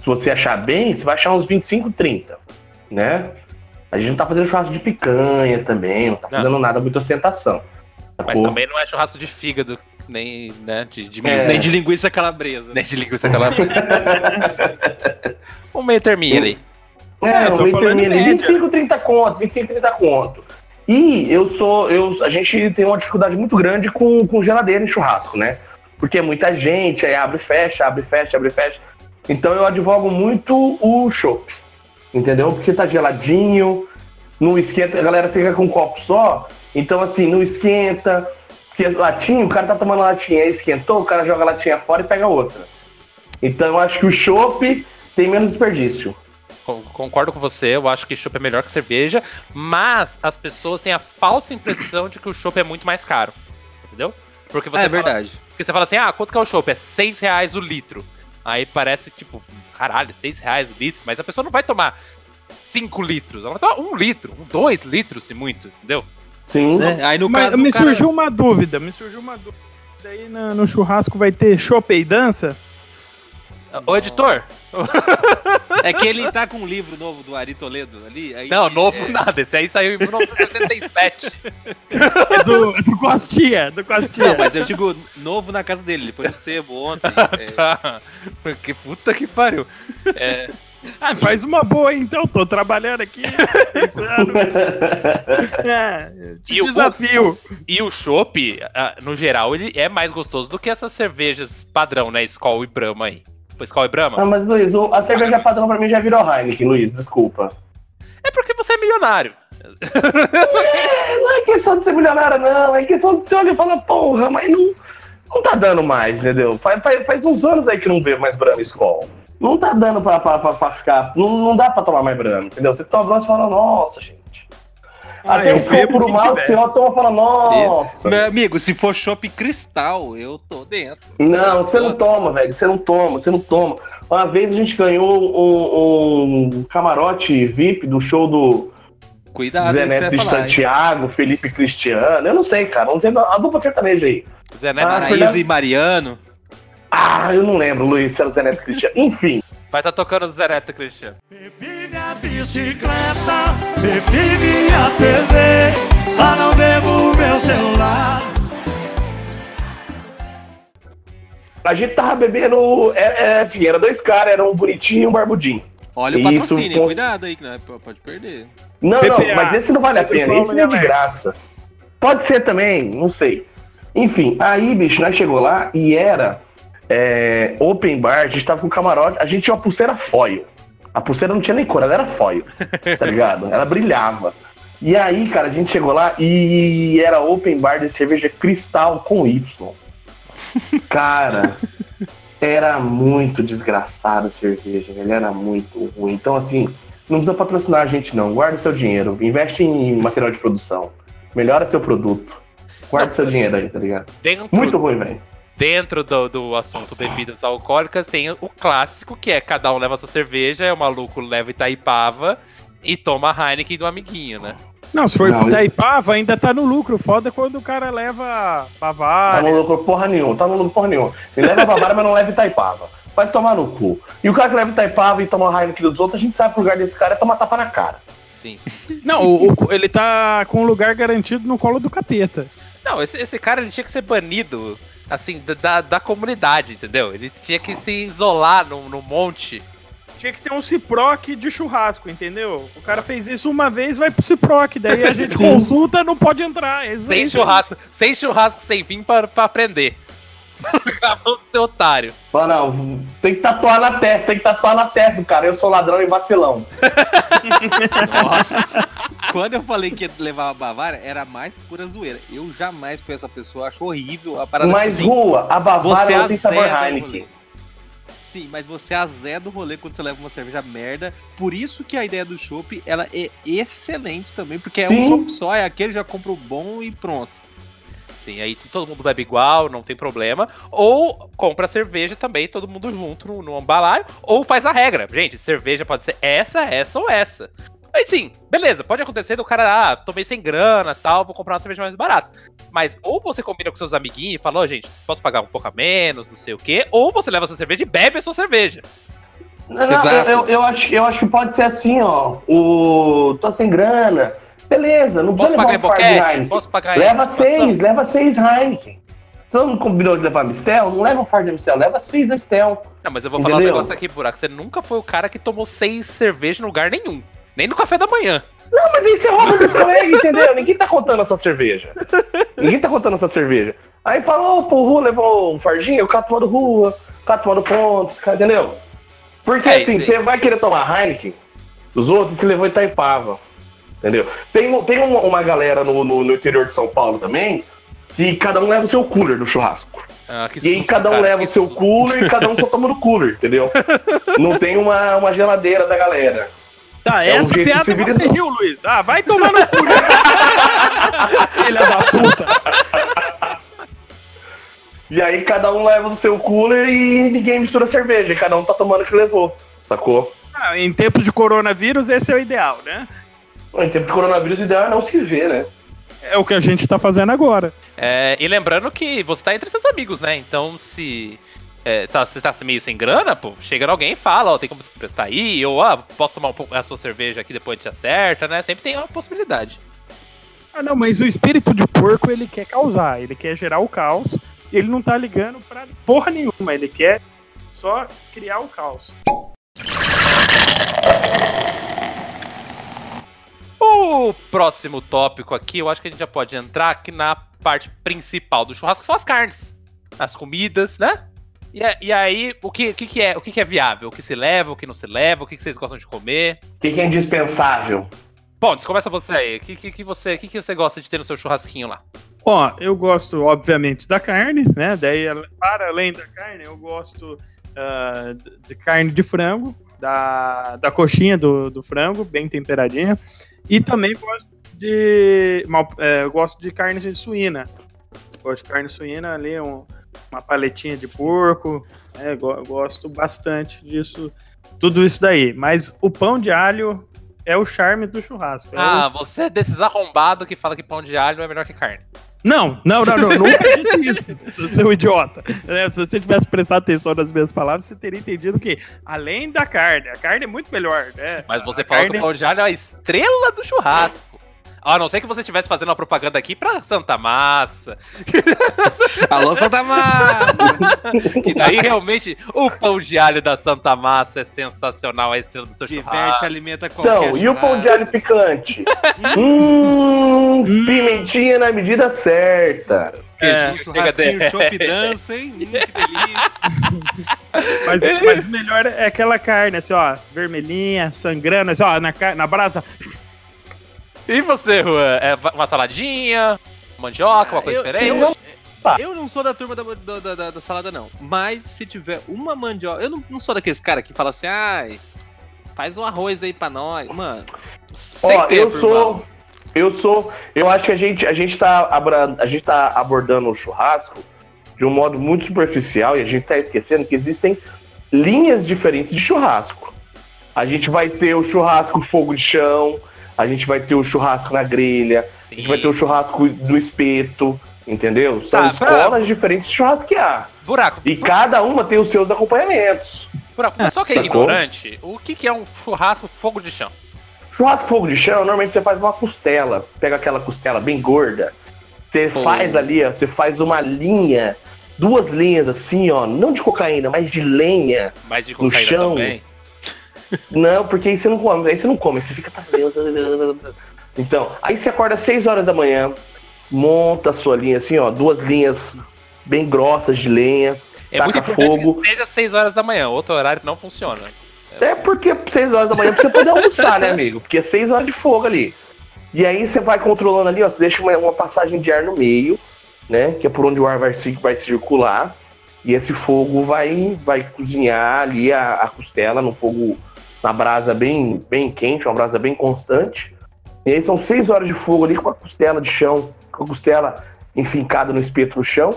se você achar bem, você vai achar uns 25, 30, né? A gente não tá fazendo churrasco de picanha também, não tá Não. fazendo nada muito ostentação. Mas também não é churrasco de fígado, nem, né, de, de É. Nem de linguiça calabresa. nem de linguiça aquela. [LAUGHS] um meio terminho ali. É, É, um meio terminho ali, média. 25, 30 conto, 25, 30 conto. E eu sou, eu, a gente tem uma dificuldade muito grande com, com geladeira em churrasco, né? Porque é muita gente, aí abre e fecha, abre e fecha, abre e fecha. Então eu advogo muito o chopp, entendeu? Porque tá geladinho, não esquenta, a galera fica com um copo só, então assim, não esquenta. Porque latinha, o cara tá tomando latinha, aí esquentou, o cara joga a latinha fora e pega outra. Então eu acho que o chopp tem menos desperdício. Con- Concordo com você, eu acho que chopp é melhor que cerveja, mas as pessoas têm a falsa impressão de que o chopp é muito mais caro. Entendeu? Porque você é fala- verdade. Porque você fala assim, ah, quanto que é o chopp? É 6 reais o litro. Aí parece, tipo, caralho, 6 reais o litro, mas a pessoa não vai tomar 5 litros, ela vai tomar 1 litro, 2 litros, se muito, entendeu? Sim. Né? Aí no Mas caso. me cara- surgiu uma dúvida, me surgiu uma dúvida. Daí na- no churrasco vai ter chopp e dança? Ô, editor, [LAUGHS] É que ele tá com um livro novo do Ari Toledo ali. Aí não, ele- novo nada, esse aí saiu em 1977. É do, do Costinha, do Costinha. Não, mas eu digo novo na casa dele. Ele foi no sebo ontem. é, Tá. Que puta que pariu. É, Ah, faz uma boa então, tô trabalhando aqui. [LAUGHS] É, te E o- desafio. E o chopp, ah, no geral, ele é mais gostoso do que essas cervejas padrão, né? Skol e Brahma aí. Skol e Brahma? Ah, mas Luiz, o- a cerveja [LAUGHS] padrão pra mim já virou Heineken, Luiz, desculpa. É porque você é milionário. É, não é questão de ser milionário, não. É questão de você olhar e falar, porra, mas não, não tá dando mais, entendeu? Faz, faz, faz uns anos aí que não vê mais Brahma e Skol. Não tá dando pra, pra, pra, pra ficar. Não, não dá pra tomar mais Brahma, entendeu? Você toma e fala, nossa, gente. Ah, Até eu o bebo por mal tiver. que você ó, toma e fala, nossa. Meu amigo, se for chopp cristal, eu tô dentro. Não, você não toma, velho. Você não toma, você não toma. Uma vez a gente ganhou um, um camarote VIP do show do Cuidado Zé Neto de falar. hein? Santiago, Felipe Cristiano. Eu não sei, cara. Não sei a dupla sertaneja aí. Zé Neto Ah, e Mariano. Ah, eu não lembro, Luiz, se era o Zé Neto Cristiano. Enfim. Estar tá tocando Neto, Cristiano. Bebi minha bicicleta, bebi minha TV, só não bebo meu celular. A gente tava bebendo. É, é, assim, era dois caras, era um bonitinho e um barbudinho. Olha o Isso, patrocínio, com- cuidado aí, que não é- pode perder. Não, PPA. não, mas esse não vale a pena. Esse não é de graça. Pode ser também, não sei. Enfim, aí, bicho, nós chegou lá e era é, open bar, a gente tava com camarote, a gente tinha uma pulseira foil. A pulseira não tinha nem cor, ela era foil, tá ligado? Ela brilhava. E aí, cara, a gente chegou lá e era open bar de cerveja cristal com Y. Cara, era muito desgraçada a cerveja, velho. Era muito ruim. Então, assim, não precisa patrocinar a gente, não. Guarda seu dinheiro. Investe em material de produção. Melhora seu produto. Guarda seu dinheiro aí, tá ligado? Dentro, Muito ruim, velho. Dentro do, do assunto bebidas alcoólicas, tem o clássico, que é cada um leva sua cerveja, é o maluco leva Itaipava e toma a Heineken do amiguinho, né? Não, se for Não, Itaipava, ainda tá no lucro. Foda é quando o cara leva Tá Bavária. no lucro porra nenhuma, tá no lucro porra nenhuma. Ele leva Bavária, mas não leva Itaipava. Vai tomar no cu. E o cara que leva Itaipava e toma Heineken dos outros, a gente sabe que o lugar desse cara é tomar tapa na cara. Sim. Não, o- o- ele tá com um lugar garantido no colo do capeta. Não, esse, esse cara ele tinha que ser banido, assim, da- da, da comunidade, entendeu? Ele tinha que se isolar no, no monte. Tinha que ter um Ciproc de churrasco, entendeu? O cara fez isso uma vez, vai pro Ciproc, daí a [LAUGHS] gente consulta, não pode entrar. É Sem churrasco, sem churrasco, sem vinho pra, pra aprender. Acabou de ser otário. Fala, não, tem que tatuar na testa, tem que tatuar na testa do cara. Eu sou ladrão e vacilão. Nossa. [LAUGHS] Quando eu falei que ia levar a Bavária, era mais pura zoeira. Eu jamais fui essa pessoa, acho horrível a parada Mas assim. rua, a Você Bavária não tem sabor Heineken. rolê. Sim, mas você azeda o rolê quando você leva uma cerveja merda. Por isso que a ideia do chopp, ela é excelente também, porque é Sim. um chopp só, é aquele já compra o bom e pronto. Sim, aí todo mundo bebe igual, não tem problema. Ou compra cerveja também, todo mundo junto no, no. Ou faz a regra. Gente, cerveja pode ser essa, essa ou essa. Aí sim, beleza, pode acontecer do cara, ah, tô meio sem grana tal, vou comprar uma cerveja mais barata. Mas ou você combina com seus amiguinhos e fala, ô gente, posso pagar um pouco a menos, não sei o quê, ou você leva a sua cerveja e bebe a sua cerveja. Não, não, Exato. eu, eu, eu acho, eu acho que pode ser assim, ó. O. tô sem grana. Beleza, não Posso precisa pagar em levar um fardo de? Heineken. Posso pagar Leva seis, leva seis Heineken. Se você não combinou de levar Mistel, não leva um de Mistel, leva seis Mistel. Não, mas eu vou falar um Entendeu? negócio aqui, Buraco. Você nunca foi o cara que tomou seis cervejas em lugar nenhum. Nem no café da manhã. Não, mas aí você rouba dos colegas, entendeu? Ninguém tá contando a sua cerveja. Ninguém tá contando a sua cerveja. Aí falou, pô, o Rua levou um fardinho, o cara tomando rua, o cara tomando pontos, entendeu? Porque É, assim, você vai querer tomar Heineken, os outros você levou Itaipava. Entendeu? Tem, tem uma, uma galera no, no, no interior de São Paulo também, que cada um leva o seu cooler no churrasco. Ah, que E aí susto, cada um cara, leva o seu susto. cooler e cada um só toma no cooler, entendeu? [LAUGHS] Não tem uma, uma geladeira da galera. Tá, É essa piada se você riu, Luiz. Ah, vai tomar no cu. né? [LAUGHS] Filha da puta. E aí cada um leva o seu cooler e ninguém mistura cerveja, e cada um tá tomando o que levou, sacou? Ah, em tempos de coronavírus, esse é o ideal, né? Em tempo de coronavírus, o ideal é não se ver, né? É o que a gente tá fazendo agora. É, e lembrando que você tá entre seus amigos, né? Então, se é, tá, você tá meio sem grana, pô, chega alguém e fala, ó, tem como você prestar aí, ou ah, posso tomar um pouco a sua cerveja aqui depois a gente acerta, né? Sempre tem uma possibilidade. Ah, não, mas o espírito de porco, ele quer causar, ele quer gerar o caos, e ele não tá ligando pra porra nenhuma, ele quer só criar o caos. O próximo tópico aqui, eu acho que a gente já pode entrar aqui na parte principal do churrasco, que são as carnes, as comidas, né? E, e aí, o que, que, que é, o que, que é viável? O que se leva, o que não se leva, o que, que vocês gostam de comer? O que, que é indispensável? Bom, começa você aí. O que, que, que você, que, que você gosta de ter no seu churrasquinho lá? Ó, eu gosto, obviamente, da carne, né? Daí, para além da carne, eu gosto de- de carne de frango, da, da coxinha do, do frango, bem temperadinha. E também gosto de. mal- é, eu gosto de carne suína. Gosto de carne suína ali, um- uma paletinha de porco. go- gosto bastante disso. Tudo isso daí. Mas o pão de alho é o charme do churrasco. é o- Ah, você é desses arrombados que fala que pão de alho é melhor que carne. Não, não, não, não, nunca disse isso, [LAUGHS] seu idiota. É, Se você tivesse prestado atenção nas minhas palavras, você teria entendido que, além da carne, a carne é muito melhor, né? Mas você A falou carne- que o pão de alho é a estrela do churrasco. A não ser que você estivesse fazendo uma propaganda aqui pra Santa Massa. [LAUGHS] Alô, Santa Massa! Que daí realmente o pão de alho da Santa Massa é sensacional, a estrela do seu Diverte, churrasco. alimenta qualquer Então, e o pão de alho picante? hum, pimentinha na medida certa. É, Um churrasquinho, Chega chopp dança, hein? Hum, que delícia. [LAUGHS] Mas, mas o melhor é aquela carne, assim, ó, vermelhinha, sangrando, assim, ó, na, na brasa. E você, Juan? É uma saladinha, mandioca, uma coisa Eu- diferente? eu- Tá. Eu não sou da turma da, da, da- da salada, não. Mas se tiver uma mandioca. Eu não, não sou daqueles caras que falam assim, ai, faz um arroz aí pra nós. Mano, sem Ó, tempo, eu sou. irmão. Eu sou. Eu acho que a gente, a gente, tá, abra- a gente tá abordando o churrasco de um modo muito superficial e a gente tá esquecendo que existem linhas diferentes de churrasco. A gente vai ter o churrasco fogo de chão, a gente vai ter o churrasco na grelha, a gente vai ter o churrasco do espeto, entendeu? São Tá, escolas diferentes de churrasquear. Buraco, E cada uma tem os seus acompanhamentos. buraco. Pessoal que é Sacou? ignorante, o que, que é um churrasco fogo de chão? Churrasco fogo de chão, normalmente você faz uma costela. Pega aquela costela bem gorda. Você faz ali, ó, você faz uma linha, duas linhas assim, ó, não de cocaína, mas de lenha. Mais de No cocaína chão. também. Não, porque aí você não come, aí você não come, você fica. Então, aí você acorda às 6 horas da manhã, monta a sua linha assim, ó, duas linhas bem grossas de lenha. É Taca muito importante fogo. que seja 6 horas da manhã, outro horário não funciona. É porque 6 horas da manhã pra você poder almoçar, né, amigo? Porque é 6 horas de fogo ali. E aí você vai controlando ali, ó. Você deixa uma, uma passagem de ar no meio, né? Que é por onde o ar vai, vai circular. E esse fogo vai, vai cozinhar ali a, a costela no fogo, na brasa bem, bem quente, uma brasa bem constante. E aí são 6 horas de fogo ali com a costela de chão, com a costela enfincada no espeto no chão.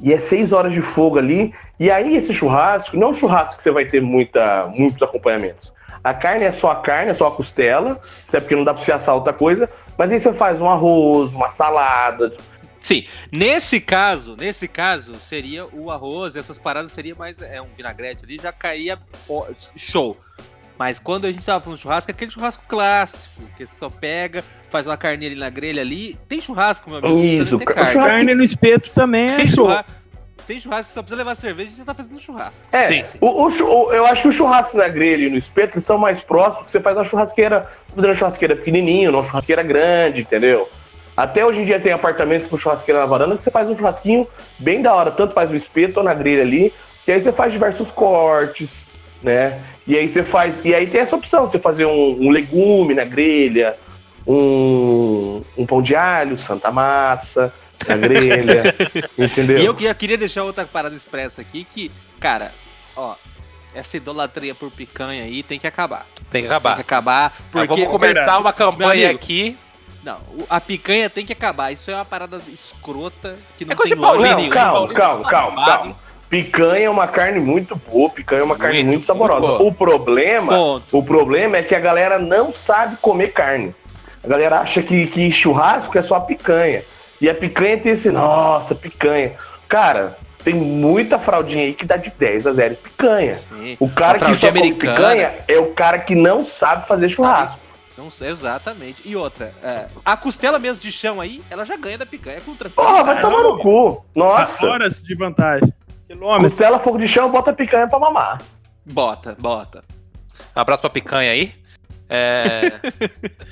E é 6 horas de fogo ali. E aí, esse churrasco, não é um churrasco que você vai ter muita, muitos acompanhamentos. A carne é só a carne, é só a costela, até porque não dá pra você assar outra coisa. Mas aí você faz um arroz, uma salada. Sim, nesse caso, nesse caso, seria o arroz, essas paradas seria mais é um vinagrete ali, já caía show. Mas quando a gente tava falando churrasco, é aquele churrasco clássico, que você só pega, faz uma carninha ali na grelha ali. Tem churrasco, meu amigo, Isso, carne. Carne no espeto também é churrasco, tem churrasco, só precisa levar cerveja, a gente já tá fazendo churrasco. É, Sim, sim. O, o eu acho que o churrasco na grelha e no espeto são mais próximos, porque você faz uma churrasqueira, fazendo uma churrasqueira pequenininha, uma churrasqueira grande, entendeu? Até hoje em dia tem apartamentos com churrasqueira na varanda que você faz um churrasquinho bem da hora, tanto faz no espeto ou na grelha ali, que aí você faz diversos cortes, né? E aí você faz. E aí tem essa opção, você fazer um, um legume na grelha, um, um pão de alho, santa massa na grelha, [LAUGHS] entendeu? E eu, eu queria deixar outra parada expressa aqui, que, cara, ó, essa idolatria por picanha aí tem que acabar. Tem que Tem que acabar. acabar, Mas porque... vamos começar uma campanha amigo, aqui. Não, a picanha tem que acabar. Isso é uma parada escrota que não É coisa tem lógica Não, nenhuma. calma, calma, calma, calma. Picanha é uma carne muito boa, picanha é uma carne Muito, muito, muito saborosa. boa. o problema, Ponto. o problema é que a galera não sabe comer carne. A galera acha que, que churrasco é só picanha. E a picanha tem esse, nossa, picanha. Cara, tem muita fraldinha aí que dá de 10 a 0 picanha. Sim. O cara A que só come picanha é o cara que não sabe fazer churrasco. Não sei, exatamente. E outra, é, a costela mesmo de chão aí, ela já ganha da picanha com tranquilo. Porra, vai tomar no cu. Nossa. Horas de vantagem. Quilômetros. Costela, fogo de chão, bota picanha pra mamar. Bota, bota. Um abraço pra picanha aí. É,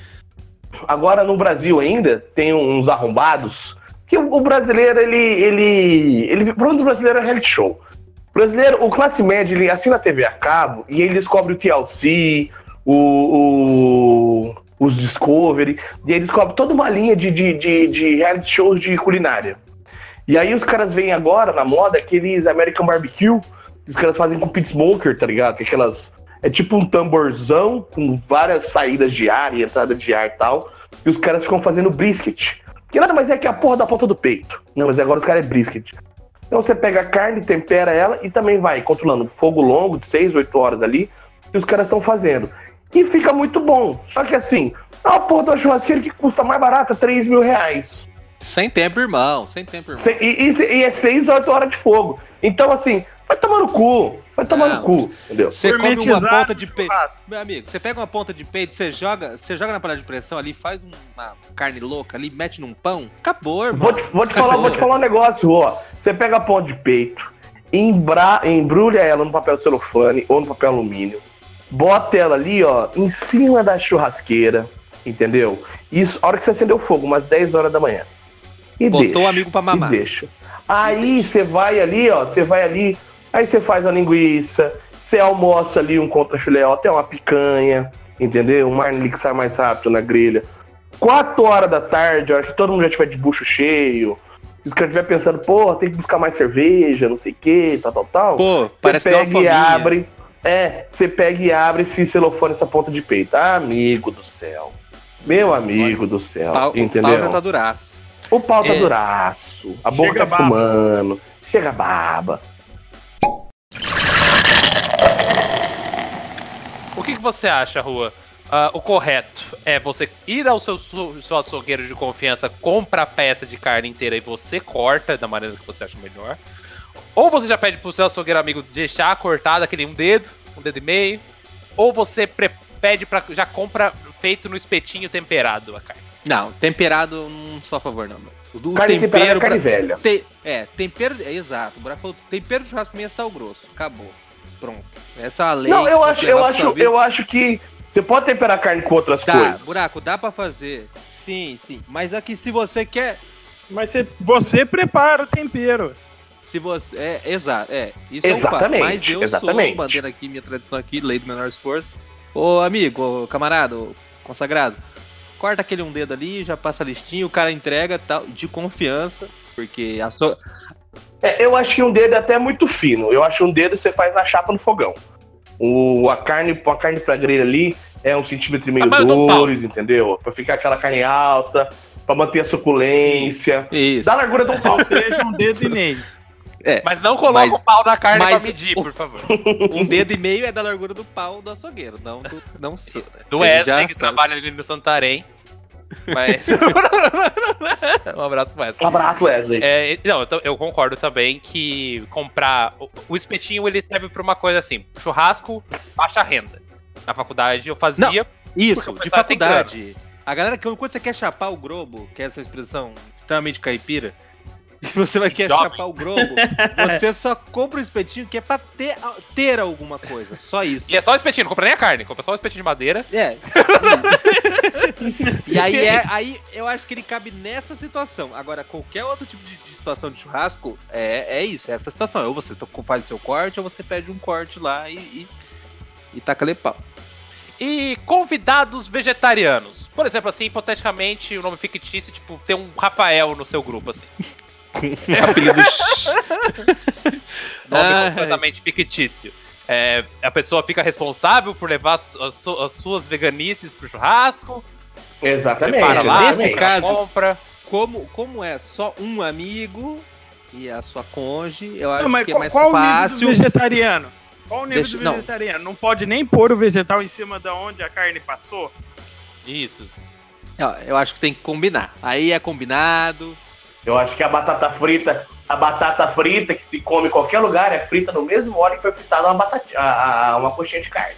[LAUGHS] Agora no Brasil ainda tem uns arrombados que o, brasileiro ele ele ele o problema do brasileiro é reality show. O brasileiro, o classe média, ele assina a TV a cabo e ele descobre o TLC, o, o- os Discovery, e aí descobre toda uma linha de, de, de, de reality shows de culinária. E aí os caras vêm agora na moda aqueles American Barbecue, que os caras fazem com pit smoker, tá ligado? Que Aquelas. É tipo um tamborzão com várias saídas de ar e entrada de ar e tal. E os caras ficam fazendo brisket. Que nada mais é que a porra da ponta do peito. Não, mas agora os caras é brisket. Então você pega a carne, tempera ela e também vai controlando fogo longo de 6, 8 horas ali. E os caras estão fazendo. E fica muito bom. Só que assim, é uma porra uma churrasqueira que custa mais barata 3 mil reais. Sem tempo, irmão. Sem tempo, irmão. E, e- e é 6 a 8 horas de fogo. Então, assim, vai tomar no cu. Vai tomar Não, no cu, entendeu? Você come uma ponta de peito. Meu amigo, você pega uma ponta de peito, você joga, você joga na panela de pressão ali, faz uma carne louca ali, mete num pão, acabou, irmão. Vou te, vou te falar, vou te falar um negócio, ó. Você pega a ponta de peito, embra, embrulha ela no papel celofane ou no papel alumínio, bota ela ali, ó, em cima da churrasqueira, entendeu? Isso, a hora que você acendeu o fogo, umas 10 horas da manhã. E Botou deixa, o amigo pra mamar. Deixa. Aí você vai ali, ó, você vai ali, aí você faz a linguiça, você almoça ali um contra filé, ó, até uma picanha, entendeu? Um marne que sai mais rápido na grelha. 4 horas da tarde, a hora que todo mundo já tiver de bucho cheio, e os caras estiver pensando, pô, tem que buscar mais cerveja, não sei o que, tal, tal, tal. Pô, parece que é uma pega e abre. É, você pega e abre esse celofane, essa ponta de peito. Amigo do céu. Meu amigo do céu. Pau- o entendeu? pau já tá duraço. O pau tá É. duraço. A boca Chega tá baba. fumando. Chega baba. o que, que você acha, Rua? Ah, o correto é você ir ao seu, seu açougueiro de confiança, compra a peça de carne inteira e você corta da maneira que você acha melhor. Ou você já pede pro seu açougueiro amigo deixar cortado aquele um dedo, um dedo e meio. Ou você pede para já compra feito no espetinho temperado a carne. Não, temperado não sou a favor, não. meu. O do Carne é tempero. carne pra- velha. Te- é, tempero. É, exato. O buraco falou: tempero de churrasco é sal grosso. Acabou. Pronto. Essa é a lei. Não, eu acho, eu acho, eu acho que você pode temperar carne com outras Dá, coisas. buraco, dá pra fazer. Sim, sim. Mas aqui, se você quer. Mas você, você prepara o tempero. Se você. É, exato. É, isso é um fato. Exatamente, Mas eu exatamente. sou bandeira aqui, minha tradição aqui, lei do menor esforço. Ô, amigo, ô, camarada, ô, consagrado. Corta aquele um dedo ali, já passa a listinha, o cara entrega tal, de confiança, porque a sua. É, eu acho que um dedo é até muito fino. Eu acho que um dedo você faz na chapa no fogão. O, a carne, a carne pra grelha ali é um centímetro e meio, Tamanho do pau. dois, entendeu? Pra ficar aquela carne alta, pra manter a suculência. Isso. Da largura de um pau. [LAUGHS] Seja, um dedo e meio. É, Mas não coloca Mas- o pau na carne mas pra medir, por favor. [LAUGHS] um dedo e meio é da largura do pau do açougueiro, não do, não? Do Wesley, já que sabe. trabalha ali no Santarém. Mas... [LAUGHS] um abraço pro Um Wesley. abraço, Wesley. É, não, eu concordo também que comprar. O, o espetinho ele serve pra uma coisa assim: churrasco, baixa renda. Na faculdade eu fazia. Isso, Porque o de tem faculdade. A galera, que quando você quer chapar o globo, que é essa expressão extremamente caipira, e [LAUGHS] você vai querer Jovem. chapar o globo, você só compra o espetinho que é pra ter, ter alguma coisa. Só isso. E é só o espetinho, não compra nem a carne, compra só o espetinho de madeira. É. [LAUGHS] e aí, é, aí eu acho que ele cabe nessa situação. Agora, qualquer outro tipo de, de situação de churrasco, é, é isso, é essa situação. Ou você faz o seu corte, ou você pede um corte lá e, e, e taca ali pau. E convidados vegetarianos. Por exemplo, assim, hipoteticamente, o nome fictício, tipo, tem um Rafael no seu grupo, assim. [LAUGHS] Apelido Nome Ai. completamente fictício. É, a pessoa fica responsável por levar as, as as suas veganices pro churrasco, Exatamente. prepara lá, Nesse caso- compra. como, como é só um amigo e a sua conge, eu acho Não, mas que é qual, mais qual o nível fácil. do vegetariano? Qual o nível Deixa- do não. vegetariano? Não. pode nem pôr o vegetal em cima da onde a carne passou? Isso. Eu acho que tem que combinar. Aí é combinado. Eu acho que a batata frita, a batata frita que se come em qualquer lugar é frita no mesmo óleo que foi fritada uma, batata, a- a- uma coxinha de carne.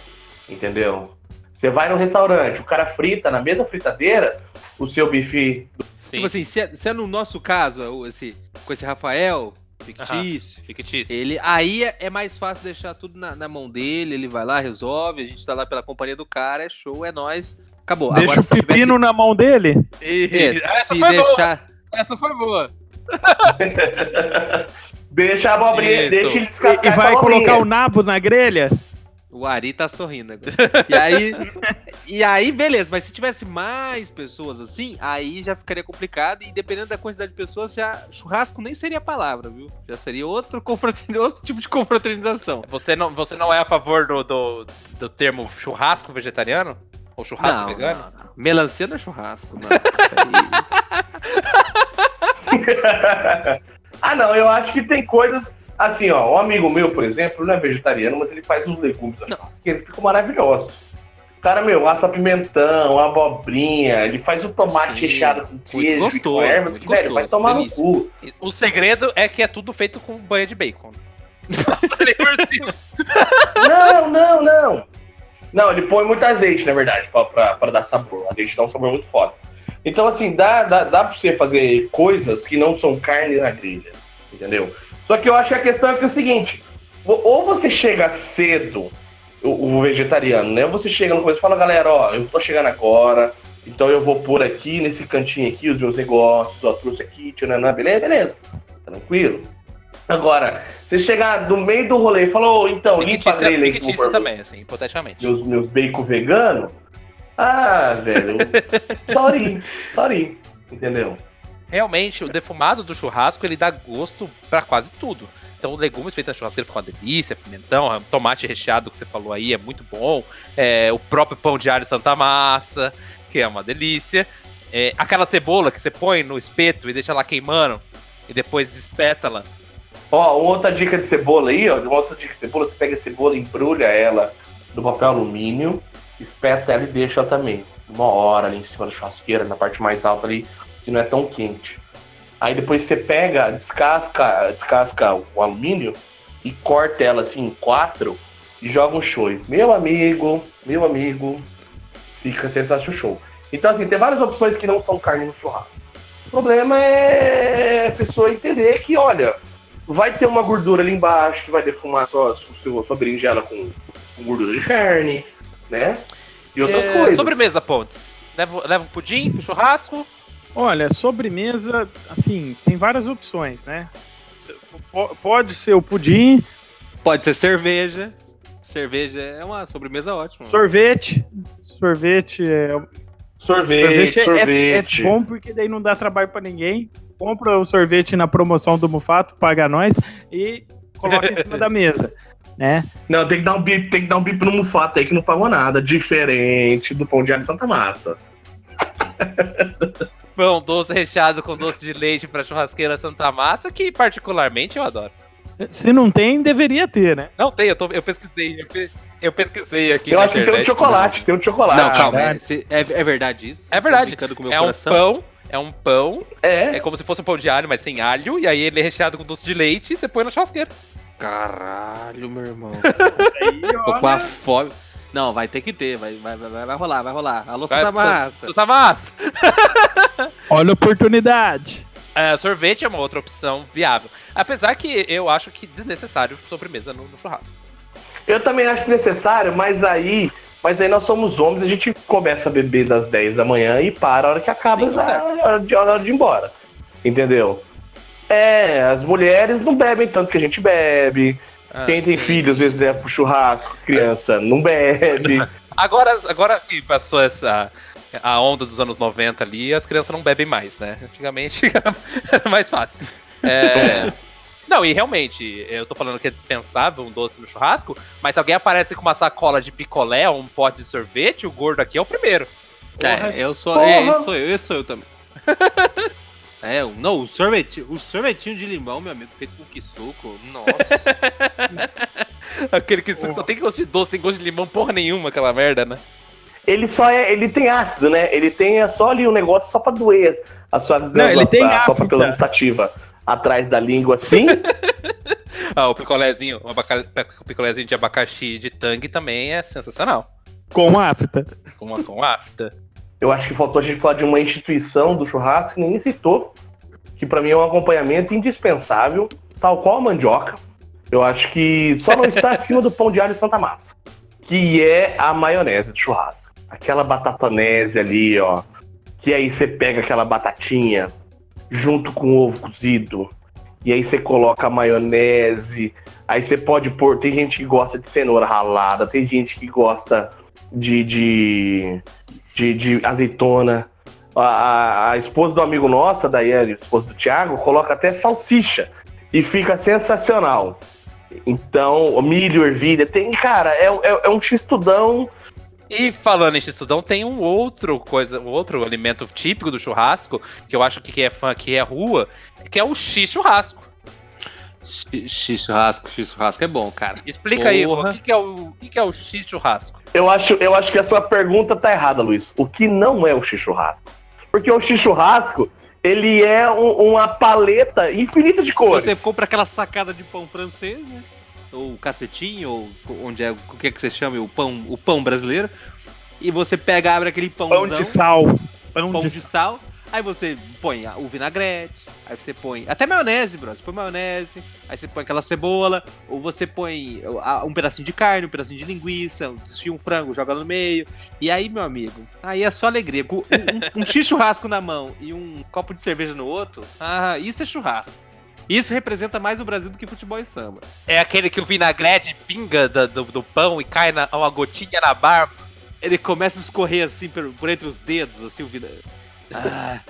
Entendeu? Você vai no restaurante, o cara frita na mesma fritadeira o seu bife. Sim, Tipo assim, se é, se é no nosso caso, esse, com esse Rafael, fictício, fictício. ele, aí é, é mais fácil deixar tudo na, na mão dele, ele vai lá, resolve, a gente tá lá pela companhia do cara, é show, é nóis. Acabou. Deixa Agora, o pepino na mão dele? E- tivesse- é, essa, se foi boa, deixar. Essa foi boa. [LAUGHS] Deixa a abobrinha, Isso. deixa ele E, descascar e vai essa abobrinha. colocar o nabo na grelha? O Ari tá sorrindo agora. E aí, e aí, beleza, mas se tivesse mais pessoas assim, aí já ficaria complicado. E dependendo da quantidade de pessoas, já churrasco nem seria a palavra, viu? Já seria outro, outro tipo de confraternização. Você não, você não é a favor do, do, do termo churrasco vegetariano? Ou churrasco Não, vegano? não, não. Melancia não é churrasco, não. Aí- [LAUGHS] ah, não, eu acho que tem coisas. Assim, ó, um amigo meu, por exemplo, não é vegetariano, mas ele faz uns legumes Não. que ele ficam maravilhosos. O cara, meu, assa pimentão, abobrinha, ele faz o tomate Sim, recheado com queijo, e com gostoso, ervas, que, velho, vai gostoso, tomar delícia. no cu. O segredo é que é tudo feito com banha de bacon. [LAUGHS] Não, não, não. Não, ele põe muito azeite, na verdade, pra dar sabor. O azeite dá um sabor muito foda. Então, assim, dá, dá, dá pra você fazer coisas que não são carne na grelha, entendeu? Só que eu acho que a questão é que é o seguinte, ou você chega cedo, o, o vegetariano, né? Ou você chega no começo e fala, galera, ó, eu tô chegando agora, então eu vou pôr aqui, nesse cantinho aqui, os meus negócios, ó, trouxe aqui, tchananã, beleza? Beleza, tranquilo. Agora, você chegar no meio do rolê e falar, ô, então, limpa a grelha aí pôr também, assim, hipoteticamente. meus, meus bacon vegano. Ah, velho. [LAUGHS] sorry, sorry. Entendeu? Realmente, o defumado do churrasco, ele dá gosto pra quase tudo. Então, legumes feitos na churrasqueira ficam uma delícia, pimentão, tomate recheado que você falou aí é muito bom. É, o próprio pão de alho Santa Massa, que é uma delícia. É, aquela cebola que você põe no espeto e deixa lá queimando e depois despeta-la. Ó, outra dica de cebola aí, ó. Outra dica de cebola, você pega a cebola, embrulha ela no papel alumínio, espeta ela e deixa ela também. Uma hora ali em cima da churrasqueira, na parte mais alta ali, que não é tão quente. Aí depois você pega, descasca, descasca o alumínio e corta ela assim em quatro e joga um shoyu. Meu amigo, meu amigo, fica sensacional show. Então, assim, tem várias opções que não são carne no churrasco. O problema é a pessoa entender que, olha, vai ter uma gordura ali embaixo que vai defumar sua, sua, sua berinjela com, com gordura de carne, né? E outras É, coisas. Sobremesa, Pontes. Leva, leva um pudim pro churrasco. Olha, sobremesa, assim, tem várias opções, né? Po- Pode ser o pudim, Pode ser cerveja. Cerveja é uma sobremesa ótima. sorvete. Sorvete é, Sorvete, sorvete é- sorvete. é, bom porque daí não dá trabalho pra ninguém. Compra o sorvete na promoção do Mufato, paga nós e coloca em cima da [LAUGHS] mesa, né? Não, tem que dar um bip, tem que dar um bip no mufato aí que não pagou nada. Diferente do pão de alho Santa Massa. [LAUGHS] Pão doce recheado com doce de leite pra churrasqueira Santa Massa, que particularmente eu adoro. Se não tem, deveria ter, né? Não tem, eu, tô, eu pesquisei. Eu, pe- eu pesquisei aqui. Eu acho que tem um internet. chocolate, tem um chocolate. Não, calma. É, é, é verdade isso? É tá verdade. brincando com meu É um coração? pão, é um pão, É. é como se fosse um pão de alho, mas sem alho, e aí ele é recheado com doce de leite e você põe na churrasqueira. Caralho, meu irmão. [LAUGHS] Aí, Tô com a fome. Não, vai ter que ter, vai, vai, vai, vai rolar, vai rolar. Alô, Santa Massa. Tá [LAUGHS] massa. olha a oportunidade. É, sorvete é uma outra opção viável. Apesar que eu acho que desnecessário sobremesa no, no churrasco. Eu também acho necessário, mas aí. Mas aí nós somos homens, a gente começa a beber das 10 da manhã e para a hora que acaba, Sim, a hora de, a hora de ir embora. Entendeu? É, as mulheres não bebem tanto que a gente bebe. Ah, Quem tem sim. filho, às vezes leva pro churrasco, criança não bebe. [LAUGHS] Agora, agora que passou essa a onda dos anos 90 ali, as crianças não bebem mais, né? Antigamente [LAUGHS] era mais fácil. É, Não, e realmente, eu tô falando que é dispensável um doce no churrasco, mas se alguém aparece com uma sacola de picolé ou um pote de sorvete, o gordo aqui é o primeiro. É, eu sou. Porra. É, esse sou eu, esse sou eu também. [LAUGHS] É, não, o sorvete, o sorvetinho de limão, meu amigo, feito com suco. Nossa. [LAUGHS] Aquele que só tem gosto de doce, tem gosto de limão, porra nenhuma, aquela merda, né? Ele só é. Ele tem ácido, né? Ele tem é só ali um negócio só pra doer. A sua Não, ele tem a sua. Atrás da língua assim. [LAUGHS] Ah, o picolézinho, o, abaca- o picolézinho de abacaxi de tangue também é sensacional. Com afta. Com uma com afta. Eu acho que faltou a gente falar de uma instituição do churrasco que ninguém citou, que pra mim é um acompanhamento indispensável, tal qual a mandioca. Eu acho que só não está [LAUGHS] acima do pão de alho Santa Massa, que é a maionese de churrasco. Aquela batatanese ali, ó, que aí você pega aquela batatinha junto com o ovo cozido, e aí você coloca maionese, aí você pode pôr, tem gente que gosta de cenoura ralada, tem gente que gosta de, de de, de azeitona. A, a- a esposa do amigo nosso, a Daiane, a esposa do Thiago, coloca até salsicha. E fica sensacional. Então, milho, ervilha, tem, cara, é, é, é um x-tudão. E falando em x-tudão, tem um outro coisa, um outro alimento típico do churrasco, que eu acho que quem é fã aqui é rua, que é o x-churrasco. X X churrasco, X churrasco é bom, cara. Explica aí, Porra. Rua, o que, que é o, o que, que é o x-churrasco? Eu acho, eu acho que a sua pergunta tá errada, Luiz. O que não é o x-churrasco? Porque o x-churrasco, ele é um- uma paleta infinita de cores. Você compra aquela sacada de pão francês, né? Ou cacetinho, ou onde é, o que é que você chama? O pão, o pão brasileiro. E você pega, abre aquele pãozão, Pão de sal. Pão, pão de, de sal. sal. Aí você põe o vinagrete, aí você põe até maionese, bro. Você põe maionese, aí você põe aquela cebola, ou você põe um pedacinho de carne, um pedacinho de linguiça, desfia um frango, joga no meio. E aí, meu amigo, aí é só alegria. Um, um, um X churrasco na mão e um copo de cerveja no outro, ah, isso é churrasco. Isso representa mais o Brasil do que futebol e samba. É aquele que o vinagrete pinga da- do, do pão e cai na, uma gotinha na barba. Ele começa a escorrer assim por, por entre os dedos, assim, o vina... Ah,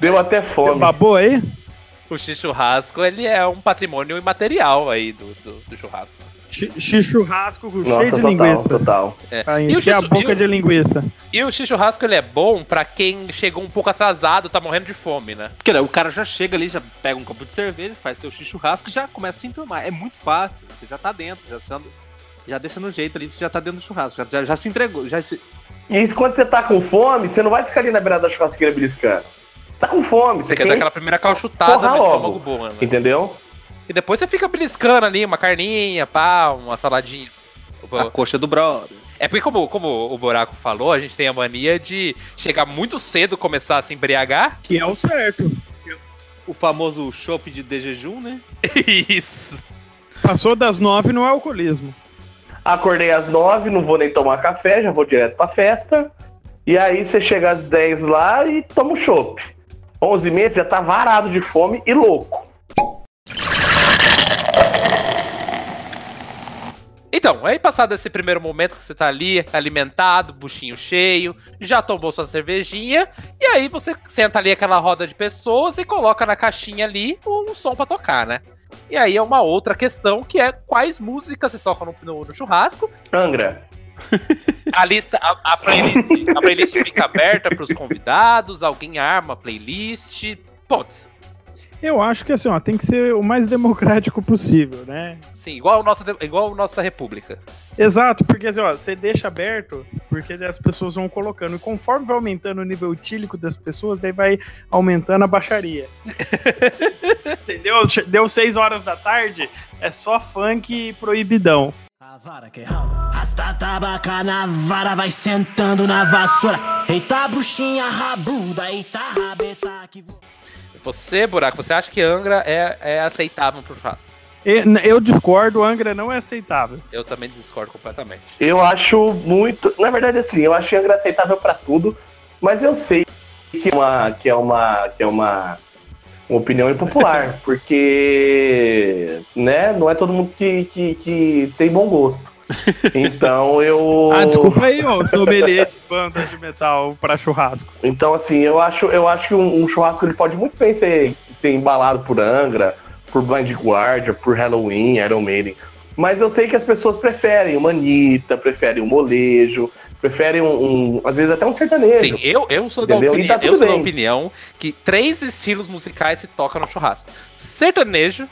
Deu até fome. Babou aí? O x-churrasco, ele é um patrimônio imaterial aí do, do, do churrasco. X x churrasco cheio Nossa, de total, linguiça. total. Pra E encher a boca e o- de linguiça. E o x-churrasco, ele é bom pra quem chegou um pouco atrasado, tá morrendo de fome, né? Porque né, o cara já chega ali, já pega um copo de cerveja, faz seu X churrasco e já começa a se enturmar. É muito fácil, você já tá dentro, já, já, já deixa no jeito ali, você já tá dentro do churrasco, já, já, já se entregou, já se... E isso, quando você tá com fome, você não vai ficar ali na beirada da churrasqueira beliscando. Tá com fome, Você você quer dar aquela primeira calchutada Porra no logo. estômago boa, né? Entendeu? E depois você fica beliscando ali, uma carninha, pá, uma saladinha. A coxa do brother. É porque, como, como o Buraco falou, a gente tem a mania de chegar muito cedo, começar a se embriagar. Que é o certo. O famoso chopp de de jejum, né? [LAUGHS] Isso. Passou das nove no alcoolismo. Acordei às nove, não vou nem tomar café, já vou direto pra festa. E aí você chega às 10 lá e toma um chopp. 11 meses já tá varado de fome e louco. Então, aí passado esse primeiro momento que você tá ali, alimentado, buchinho cheio, já tomou sua cervejinha, e aí você senta ali aquela roda de pessoas e coloca na caixinha ali um som pra tocar, né? E aí é uma outra questão que é quais músicas se tocam no, no- no churrasco. Angra. A lista, a, a playlist, a playlist fica aberta pros convidados, alguém arma a playlist. Putz, Eu acho que assim, ó, tem que ser o mais democrático possível, né? Sim, igual a nossa, igual a nossa república. Exato, porque assim, ó, você deixa aberto, porque as pessoas vão colocando. E conforme vai aumentando o nível etílico das pessoas, daí vai aumentando a baixaria. [LAUGHS] Entendeu? Deu 6 horas da tarde, é só funk proibidão. A vara que rala, rasta tabaca na vara, vai sentando na vassoura. Eita, bruxinha rabuda, eita, rabeta que. Você, Buraco, você acha que Angra é, é aceitável pro churrasco? Eu discordo, Angra não é aceitável. Eu também discordo completamente. Eu acho muito. Na verdade, assim, eu acho Angra aceitável pra tudo, mas eu sei que é uma. que é uma. que é uma, uma opinião impopular, [LAUGHS] porque né, não é todo mundo que, que, que tem bom gosto. Então [LAUGHS] eu. Ah, desculpa aí, ó, sommelier de banda de metal pra churrasco. Então, assim, eu acho, eu acho que um, um churrasco ele pode muito bem ser, ser embalado por Angra, por Blind Guardia, por Halloween, Iron Maiden. Mas eu sei que as pessoas preferem uma Anitta, preferem um molejo, preferem um, um- às vezes até um sertanejo. Sim, eu, eu sou, da, Entendeu? opini- E tá eu sou da opinião que três estilos musicais se tocam no churrasco: sertanejo,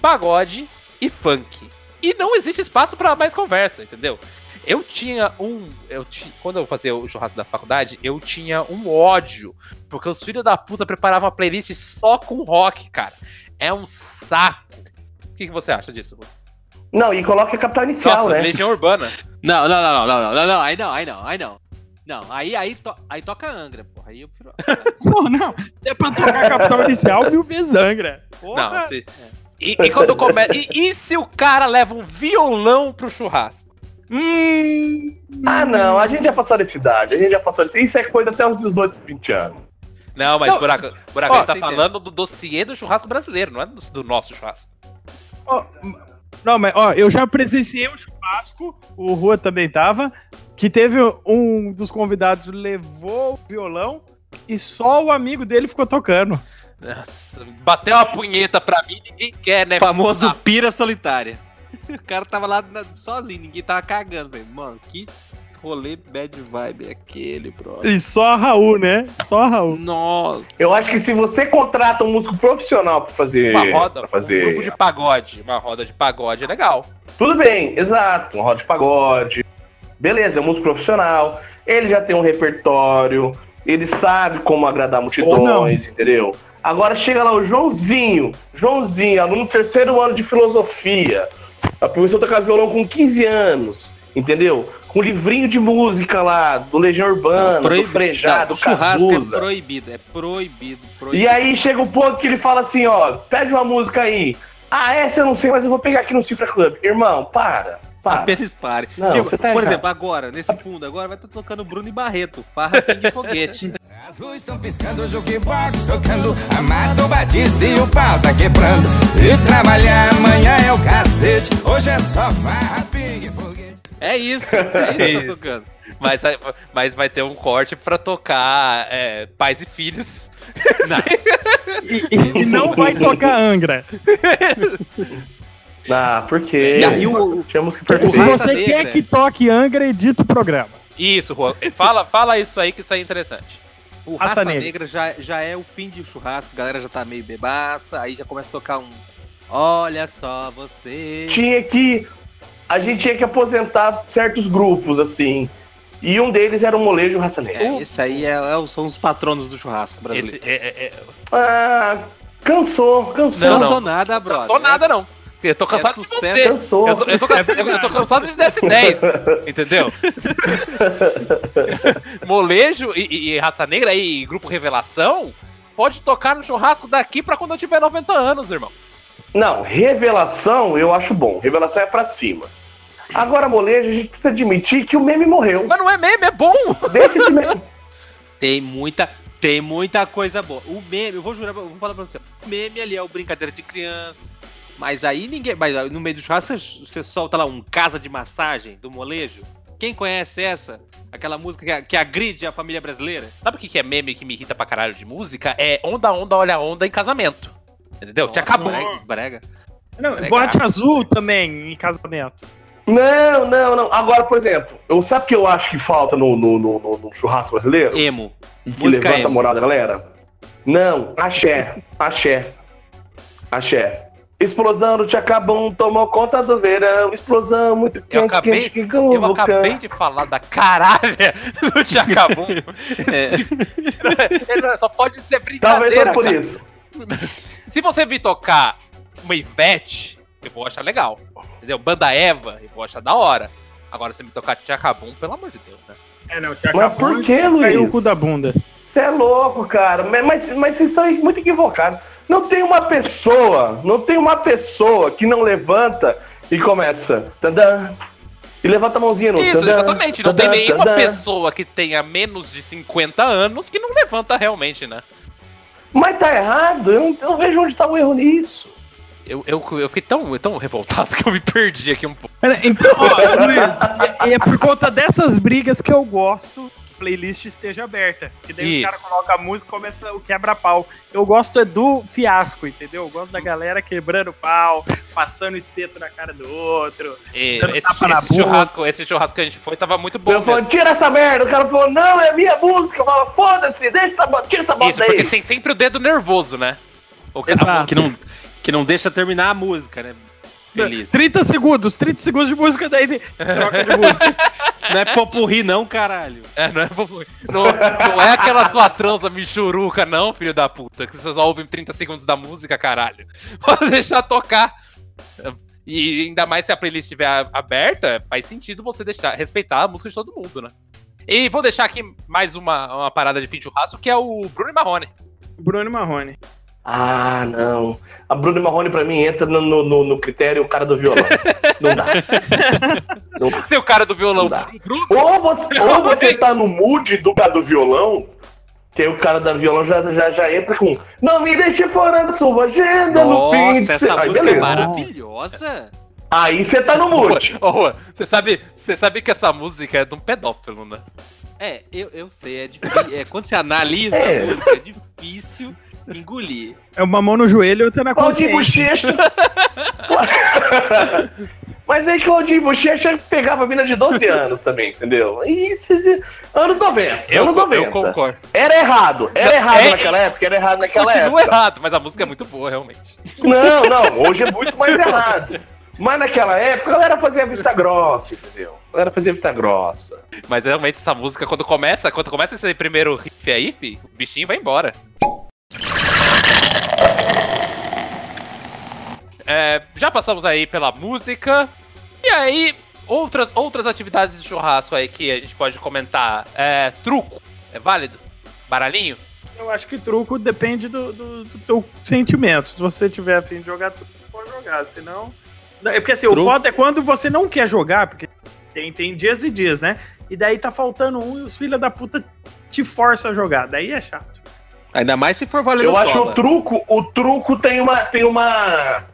pagode e funk. E não existe espaço pra mais conversa, entendeu? Eu tinha um. Eu ti- quando eu fazia o churrasco da faculdade, eu tinha um ódio. Porque os filhos da puta preparavam uma playlist só com rock, cara. É um saco. O que, que você acha disso? Rui? Não, e coloca a capital inicial, Nossa, né? Legião Urbana. Não, não, não, não, não, não, não, não, aí não, aí não, aí não. Não, aí, aí, to- aí toca Angra, porra. Aí eu prefiro. [LAUGHS] Pô, não, é pra tocar capital inicial mil vezes Angra. Porra. Não, se... E, e quando começa. E, e se o cara leva um violão pro churrasco? Hum, Ah, não, a gente já passou dessa idade, a gente já passou dessa Isso é coisa até uns 18, 20 anos. Não, mas Não. Buraco, Buraco Ó, a gente tá falando do dossiê do churrasco brasileiro, não é do, do nosso churrasco. ó, não, mas ó, eu já presenciei um churrasco, o Rua também tava, que teve um dos convidados levou o violão e só o amigo dele ficou tocando. Nossa, bateu uma punheta pra mim, ninguém quer, né? Famoso Ah, pira solitária. [LAUGHS] O cara tava lá sozinho, ninguém tava cagando, velho. Mano, que rolê bad vibe é aquele, bro? E só a Raul, né? Só a Raul. Nossa. Eu acho que se você contrata um músico profissional pra fazer. Uma roda, pra um fazer grupo de pagode. Uma roda de pagode é legal. Tudo bem, exato. Uma roda de pagode. Beleza, é um músico profissional. Ele já tem um repertório. Ele sabe como agradar multidões, entendeu? Agora chega lá o Joãozinho. Joãozinho, aluno do terceiro ano de filosofia. A professora toca violão com 15 anos, entendeu? Com livrinho de música lá, do Legião Urbana, do Frejá, do churrasco é Cazuza. proibido, é proibido, proibido. E aí chega o ponto que ele fala assim, ó, pede uma música aí. Ah, essa eu não sei, mas eu vou pegar aqui no Cifra Club. Irmão, para. Para. Apenas pare. Não, Tipo, tá por exemplo, agora, nesse fundo, agora vai estar tocando Bruno e Barreto, Farra de Foguete. [LAUGHS] As luzes estão piscando, o jukebox tocando Amado Batista e o pau tá quebrando E trabalhar amanhã é o cacete Hoje é só farra, pingue e foguete É isso, é isso que [LAUGHS] Isso. tá tocando. Mas, mas vai ter um corte pra tocar é, pais e filhos. [LAUGHS] E, e- e não vai tocar Angra. [LAUGHS] Ah, por quê? E aí o- Tínhamos que Se você quer que toque Angra, edita o programa. Isso, Juan. Fala, fala isso aí que isso aí é interessante. O Raça Raça, Negra. Negra, já, já é o fim de churrasco, a galera já tá meio bebaça, aí já começa a tocar um. Olha só você. Tinha que. A gente tinha que aposentar certos grupos, assim. E um deles era o Molejo Raça Negra. É, esse aí é, é são os patronos do churrasco brasileiro. Esse, é, é, é, Ah, cansou, cansou. Não, Não, não. sou nada, não brother. sou nada, não. Eu tô cansado de sucesso. você. Cansou. Eu tô, eu, tô, cansa- eu- eu tô cansado de DS10, entendeu? [LAUGHS] Molejo e, e- e Raça Negra e Grupo Revelação pode tocar no churrasco daqui pra quando eu tiver 90 anos, irmão. Não, revelação eu acho bom. Revelação é pra cima. Agora, molejo, a gente precisa admitir que o meme morreu. Mas não é meme, é bom. Deixa esse meme. [LAUGHS] Tem muita, tem muita coisa boa. O meme, eu vou jurar, eu vou falar pra você. O meme ali é o brincadeira de criança. Mas aí ninguém. Mas aí no meio do churrasco você, você solta lá um casa de massagem do molejo. Quem conhece essa? Aquela música que, que agride a família brasileira? Sabe o que que é meme que me irrita pra caralho de música? É onda, onda, olha onda em casamento. Entendeu? Te Nossa, acabou. Brega. brega. Não, boate azul também em casamento. Não, não, não. Agora, por exemplo, eu, sabe o que eu acho que falta no, no, no- no- no churrasco brasileiro? Emo. E que música levanta a emo. moral da galera? Não, axé, axé. Axé. Explosão do Tchacabum tomou conta do verão. Explosão muito quente, Eu acabei, quente, eu acabei de falar da caralha do Tchacabum. [LAUGHS] Ele só pode ser Talvez brincadeira, foi por cara. isso. Se você vir tocar uma Ivete, eu vou achar legal. Entendeu? Banda Eva, eu vou achar da hora. Agora, se me tocar Tchacabum, pelo amor de Deus, né? É, não, tinha Mas por que, Luiz? Caiu o cu da bunda. Você é louco, cara. Mas, mas, mas vocês estão muito equivocados. Não tem uma pessoa, não tem uma pessoa que não levanta e começa. Tadã, e levanta a mãozinha no Isso, tadã, exatamente. Não tadã, tem nenhuma tadã. pessoa que tenha menos de 50 anos que não levanta realmente, né? Mas tá errado. Eu não, eu não vejo onde tá o erro nisso. Eu, eu, eu fiquei tão, tão revoltado [LAUGHS] que eu me perdi aqui um pouco. Pera, Então, ó, Luiz, e é por conta dessas brigas que eu gosto que a playlist esteja aberta. Que daí Isso. os caras colocam a música e começa o quebra-pau. Eu gosto é do fiasco, entendeu? Eu gosto da galera quebrando pau, passando espeto na cara do outro. E Dando esse, esse churrasco, esse churrasco que a gente foi tava muito bom. eu falei, tira essa merda. O cara falou, não, é minha música. Eu falo, foda-se, deixa essa bota, tira essa bota Isso, porque aí. tem sempre o dedo nervoso, né? O Exato. Que não, que não deixa terminar a música, né? Feliz. 30 segundos, 30 segundos de música, daí de- troca de música. Não é popurri, não, caralho. É, não, é, bom- não, não é aquela sua transa michuruca, não, filho da puta, que vocês só ouvem 30 segundos da música, caralho. [LAUGHS] Pode deixar tocar. E ainda mais se a playlist estiver aberta, faz sentido você deixar, respeitar a música de todo mundo, né? E vou deixar aqui mais uma, uma parada de fim de churrasco, que é o Bruno e Marrone. Bruno Marrone. Ah, não. A Bruna Marrone pra mim entra no, no, no- no critério o cara do violão. não dá. [LAUGHS] Não dá. O cara do violão, Não dá. Bruno, Ou você, ou você tá no mood do cara do violão, que aí o cara do violão já, já, já entra com Não me deixe fora da sua agenda no fim de Nossa, se-" essa Aí, música é beleza. maravilhosa. Aí você tá no mood. Ô, você sabe, você sabe que essa música é de um pedófilo, né? É, eu, eu sei, é difícil. É, quando você analisa É. a música, é difícil engolir. É uma mão no joelho e outra na Claudinho consciência. Bochecha. [LAUGHS] Mas aí Claudinho Bochecha pegava a mina de 12 anos também, entendeu? Isso, isso, anos 90. Eu, anos 90. eu concordo. Era errado. Era Não, errado é- naquela época, era errado naquela Continua época. errado, mas a música é muito boa, realmente. Não, não, [LAUGHS] hoje é muito mais errado. Mas naquela época a galera fazia vista grossa, entendeu? A galera fazia vista grossa. Mas realmente essa música, quando começa, quando começa esse primeiro riff aí, fi, o bichinho vai embora. É, já passamos aí pela música. E aí, outras, outras atividades de churrasco aí que a gente pode comentar. É, truco, é válido? Baralhinho? Eu acho que truco depende do, do, do teu sentimento. Se você tiver afim de jogar truco, pode jogar. Senão. Não, É porque assim, o Truco? foda é quando você não quer jogar, porque tem, tem dias e dias, né? E daí tá faltando um e os filhos da puta te forçam a jogar. Daí é chato. Ainda mais se for valendo Eu acho o truco, o truco tem uma, tem uma,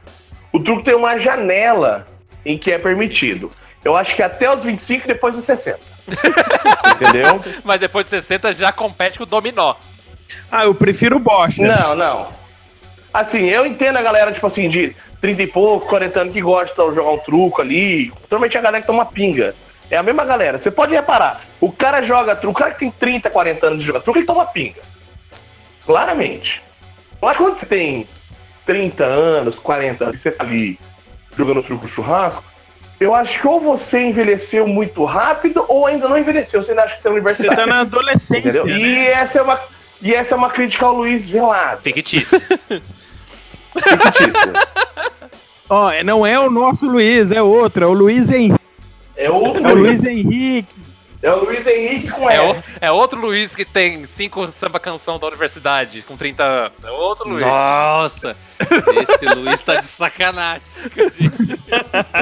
o truco tem uma janela em que é permitido. Eu acho que até os 25 e depois dos 60. [LAUGHS] Entendeu? Mas depois de 60 já compete com o dominó. Ah, eu prefiro o Bosch. né? Não, não. Assim, eu entendo a galera, tipo assim, de 30 e pouco, 40 anos que gosta de jogar um truco ali. Normalmente a galera que toma pinga. É a mesma galera. Você pode reparar. O cara joga truco, o cara que tem 30, 40 anos de jogar truco, ele toma pinga. Claramente. Que quando você tem 30 anos, 40 anos, você tá ali jogando truco churrasco, eu acho que ou você envelheceu muito rápido ou ainda não envelheceu. Você ainda acha que você é Você universitário. tá na adolescência. Né? E essa é uma. E essa é uma crítica ao Luiz Velado. Fictício. Fictícia. Ó, é- não é o nosso Luiz, é outro. É o Luiz Henrique. É outro É o. Luiz Henrique. É o Luiz Henrique com É, o- S. é outro Luiz que tem cinco samba canção da universidade com 30 anos. É outro Luiz. Nossa, esse Luiz tá de sacanagem, gente.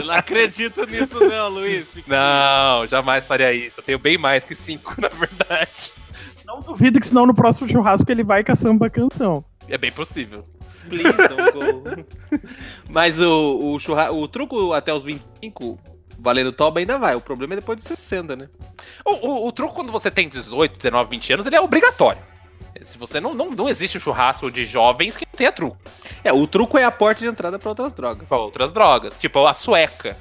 Eu não acredito nisso não, Luiz. Fica- Não, jamais faria isso. Eu tenho bem mais que cinco, [LAUGHS] na verdade. Não duvido que senão no próximo churrasco ele vai com a samba canção. É bem possível. Please don't go. Mas o, o, churra... o truco até os 25, valendo toba ainda vai. O problema é depois de 60, né? O, o, o truco, quando você tem 18, 19, 20 anos, ele é obrigatório. Se você não, não, não existe um churrasco de jovens que tenha truco. É, o truco é a porta de entrada pra outras drogas. Pra outras drogas. Tipo a sueca,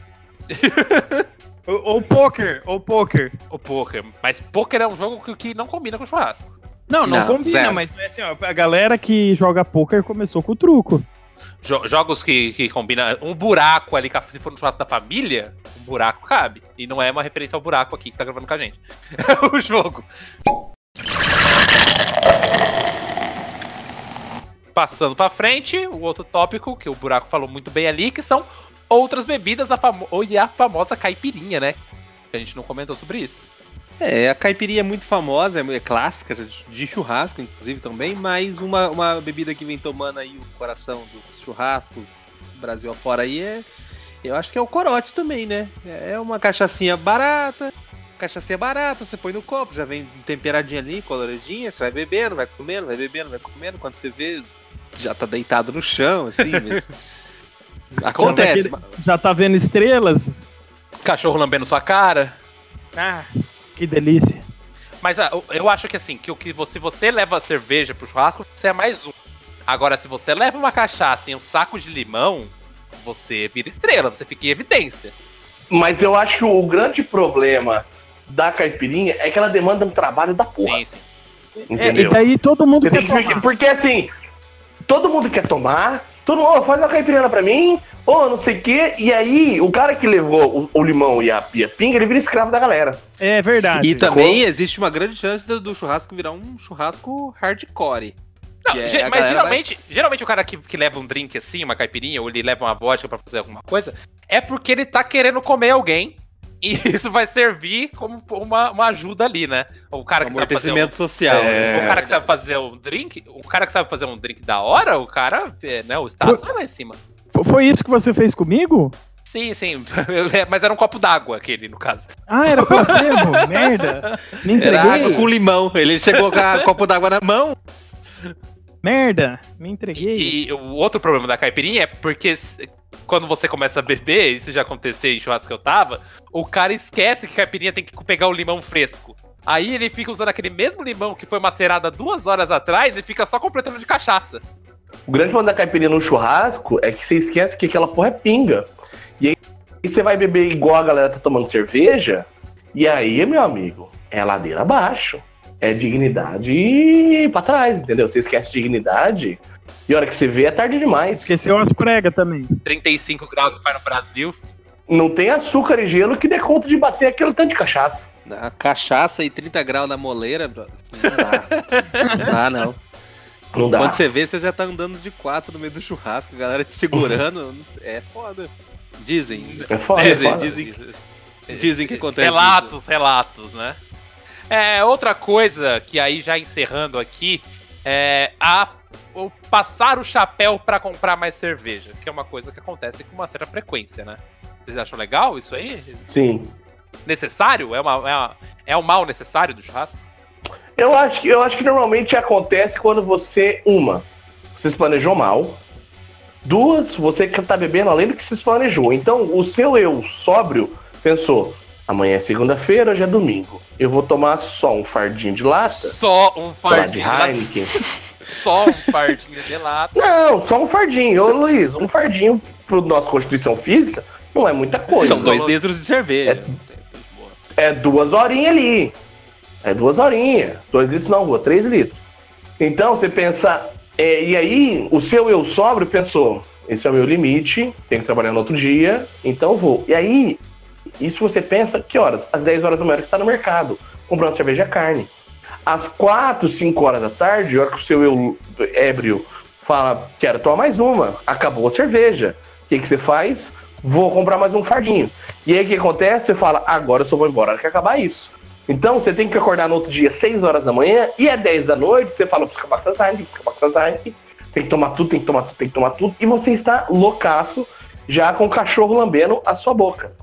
[LAUGHS] Ou, ou poker, ou poker. o poker. Mas poker é um jogo que, que não combina com churrasco. Não, não, Não, combina, zero. mas é assim, ó, a galera que joga poker começou com o truco. Jo- jogos que, que combinam um buraco ali, se for no churrasco da família, um buraco cabe. E não é uma referência ao buraco aqui que tá gravando com a gente. [LAUGHS] É o jogo. Passando pra frente, o outro tópico que o buraco falou muito bem ali, que são outras bebidas a famo e a famosa caipirinha, né? A gente não comentou sobre isso. É, a caipirinha é muito famosa, é clássica, de churrasco, inclusive, também, mas uma, uma bebida que vem tomando aí o coração do churrasco, Brasil afora aí, é. Eu acho que é o corote também, né? É uma cachaçinha barata, cachaçinha barata, você põe no copo, já vem temperadinha ali, coloridinha, você vai bebendo, vai comendo, vai bebendo, vai comendo, quando você vê, já tá deitado no chão, assim, mas... [LAUGHS] Acontece. Já tá, já tá vendo estrelas? Cachorro lambendo sua cara. Ah, que delícia. Mas ah, eu- acho que assim, que o que você, se você leva cerveja pro churrasco, você é mais um. Agora, se você leva uma cachaça e um saco de limão, você vira estrela, você fica em evidência. Mas eu acho que o grande problema da caipirinha é que ela demanda um trabalho da porra. Sim, sim. É, Entendeu? e daí todo mundo Você quer tomar. porque assim, todo mundo quer tomar, todo mundo, "Ô, faz uma caipirinha pra mim, ou não sei o quê, e aí o cara que levou o, o limão e a, e a pinga, ele vira escravo da galera. É verdade. E também existe uma grande chance do, do churrasco virar um churrasco hardcore. Não, é, ge- mas geralmente, geralmente o cara que, que leva um drink assim, uma caipirinha, ou ele leva uma vodka pra fazer alguma coisa, é porque ele tá querendo comer alguém. E [LAUGHS] isso vai servir como uma, uma ajuda ali, né? O cara que sabe fazer um, social. É. né? O cara que sabe fazer um drink, o cara que sabe fazer um drink da hora, o cara, é, né, o status vai lá em cima. Foi isso que você fez comigo? Sim, sim, [LAUGHS] mas era um copo d'água aquele, no caso. Ah, era placebo? [LAUGHS] Merda. Me Era água entreguei? com limão. Ele chegou com o copo d'água na mão. Merda. Me entreguei. E, e o outro problema da caipirinha é porque quando você começa a beber, isso já aconteceu em churrasco que eu tava, o cara esquece que caipirinha tem que pegar o limão fresco. Aí ele fica usando aquele mesmo limão que foi macerado duas horas atrás e fica só completando de cachaça. O grande problema da caipirinha no churrasco é que você esquece que aquela porra é pinga. E aí você vai beber igual a galera tá tomando cerveja, e aí, meu amigo, é ladeira abaixo. É dignidade pra trás, entendeu? Você esquece dignidade, e a hora que você vê é tarde demais. Esqueceu as pregas também. 35 graus que vai no Brasil. Não tem açúcar e gelo que dê conta de bater aquele tanto de cachaça. A cachaça e 30 graus na moleira, bro. Não dá. [LAUGHS] Não dá, não. Não dá. Quando você vê, você já tá andando de quatro no meio do churrasco, a galera te segurando. [LAUGHS] É foda. Dizem. É foda, é Dizem, foda. dizem, dizem que acontece. Relatos, relatos, né? É, outra coisa que aí já encerrando aqui é a, o passar o chapéu pra comprar mais cerveja, que é uma coisa que acontece com uma certa frequência, né? Vocês acham legal isso aí? Sim. Necessário? É, uma, é, uma- é o mal necessário do churrasco? Eu acho, que, eu acho que normalmente acontece quando você, uma, você se planejou mal. Duas, você que tá bebendo além do que se planejou. Então, o seu eu sóbrio pensou: amanhã é segunda-feira, hoje é domingo. Eu vou tomar só um fardinho de lata, Só um de fardinho de lata. Heineken. [LAUGHS] Só um fardinho de lata. Não, só um fardinho. Ô, Luiz, um fardinho pro nossa constituição física não é muita coisa. São dois litros de cerveja. É duas horinhas ali. É duas horinhas. Dois litros não, rua, três litros. Então você pensa. é, e aí, o seu eu sóbrio pensou: esse é o meu limite, tenho que trabalhar no outro dia, então eu vou. E aí, isso você pensa que horas? Às 10 horas da manhã que está no mercado, comprando cerveja e carne. Às 4, 5 horas da tarde, a hora que o seu eu ébrio fala: quero tomar mais uma, acabou a cerveja. O que, que você faz? Vou comprar mais um fardinho. E aí o que acontece? Você fala, agora eu só vou embora, hora que acabar isso. Então você tem que acordar no outro dia, 6 horas da manhã, e é 10 da noite, você fala, precisa acabar com essas Heineken, tem que tomar tudo, tem que tomar tudo, tem que tomar tudo, e você está loucaço, já com o cachorro lambendo a sua boca.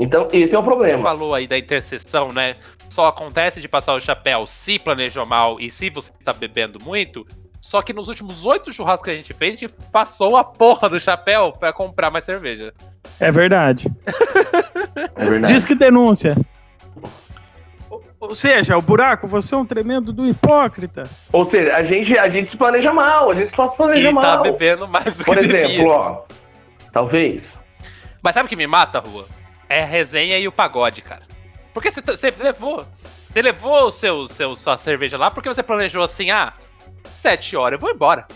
Então esse é o Você problema. falou aí da interseção, né? Só acontece de passar o chapéu se planejou mal e se você tá bebendo muito. Só que nos últimos oito churrascos que a gente fez, a gente passou a porra do chapéu pra comprar mais cerveja. É verdade. [LAUGHS] É verdade. Diz que denúncia. Ou- seja, o buraco, você é um tremendo do hipócrita. Ou seja, a gente, a gente se planeja mal, a gente só se planeja E tá mal. bebendo mais do Por que exemplo, devia. ó, talvez. Mas sabe o que me mata, Rua? É a resenha e o pagode, cara. Porque você, você levou. Você levou o seu, seu, sua cerveja lá porque você planejou assim, ah, sete horas eu vou embora.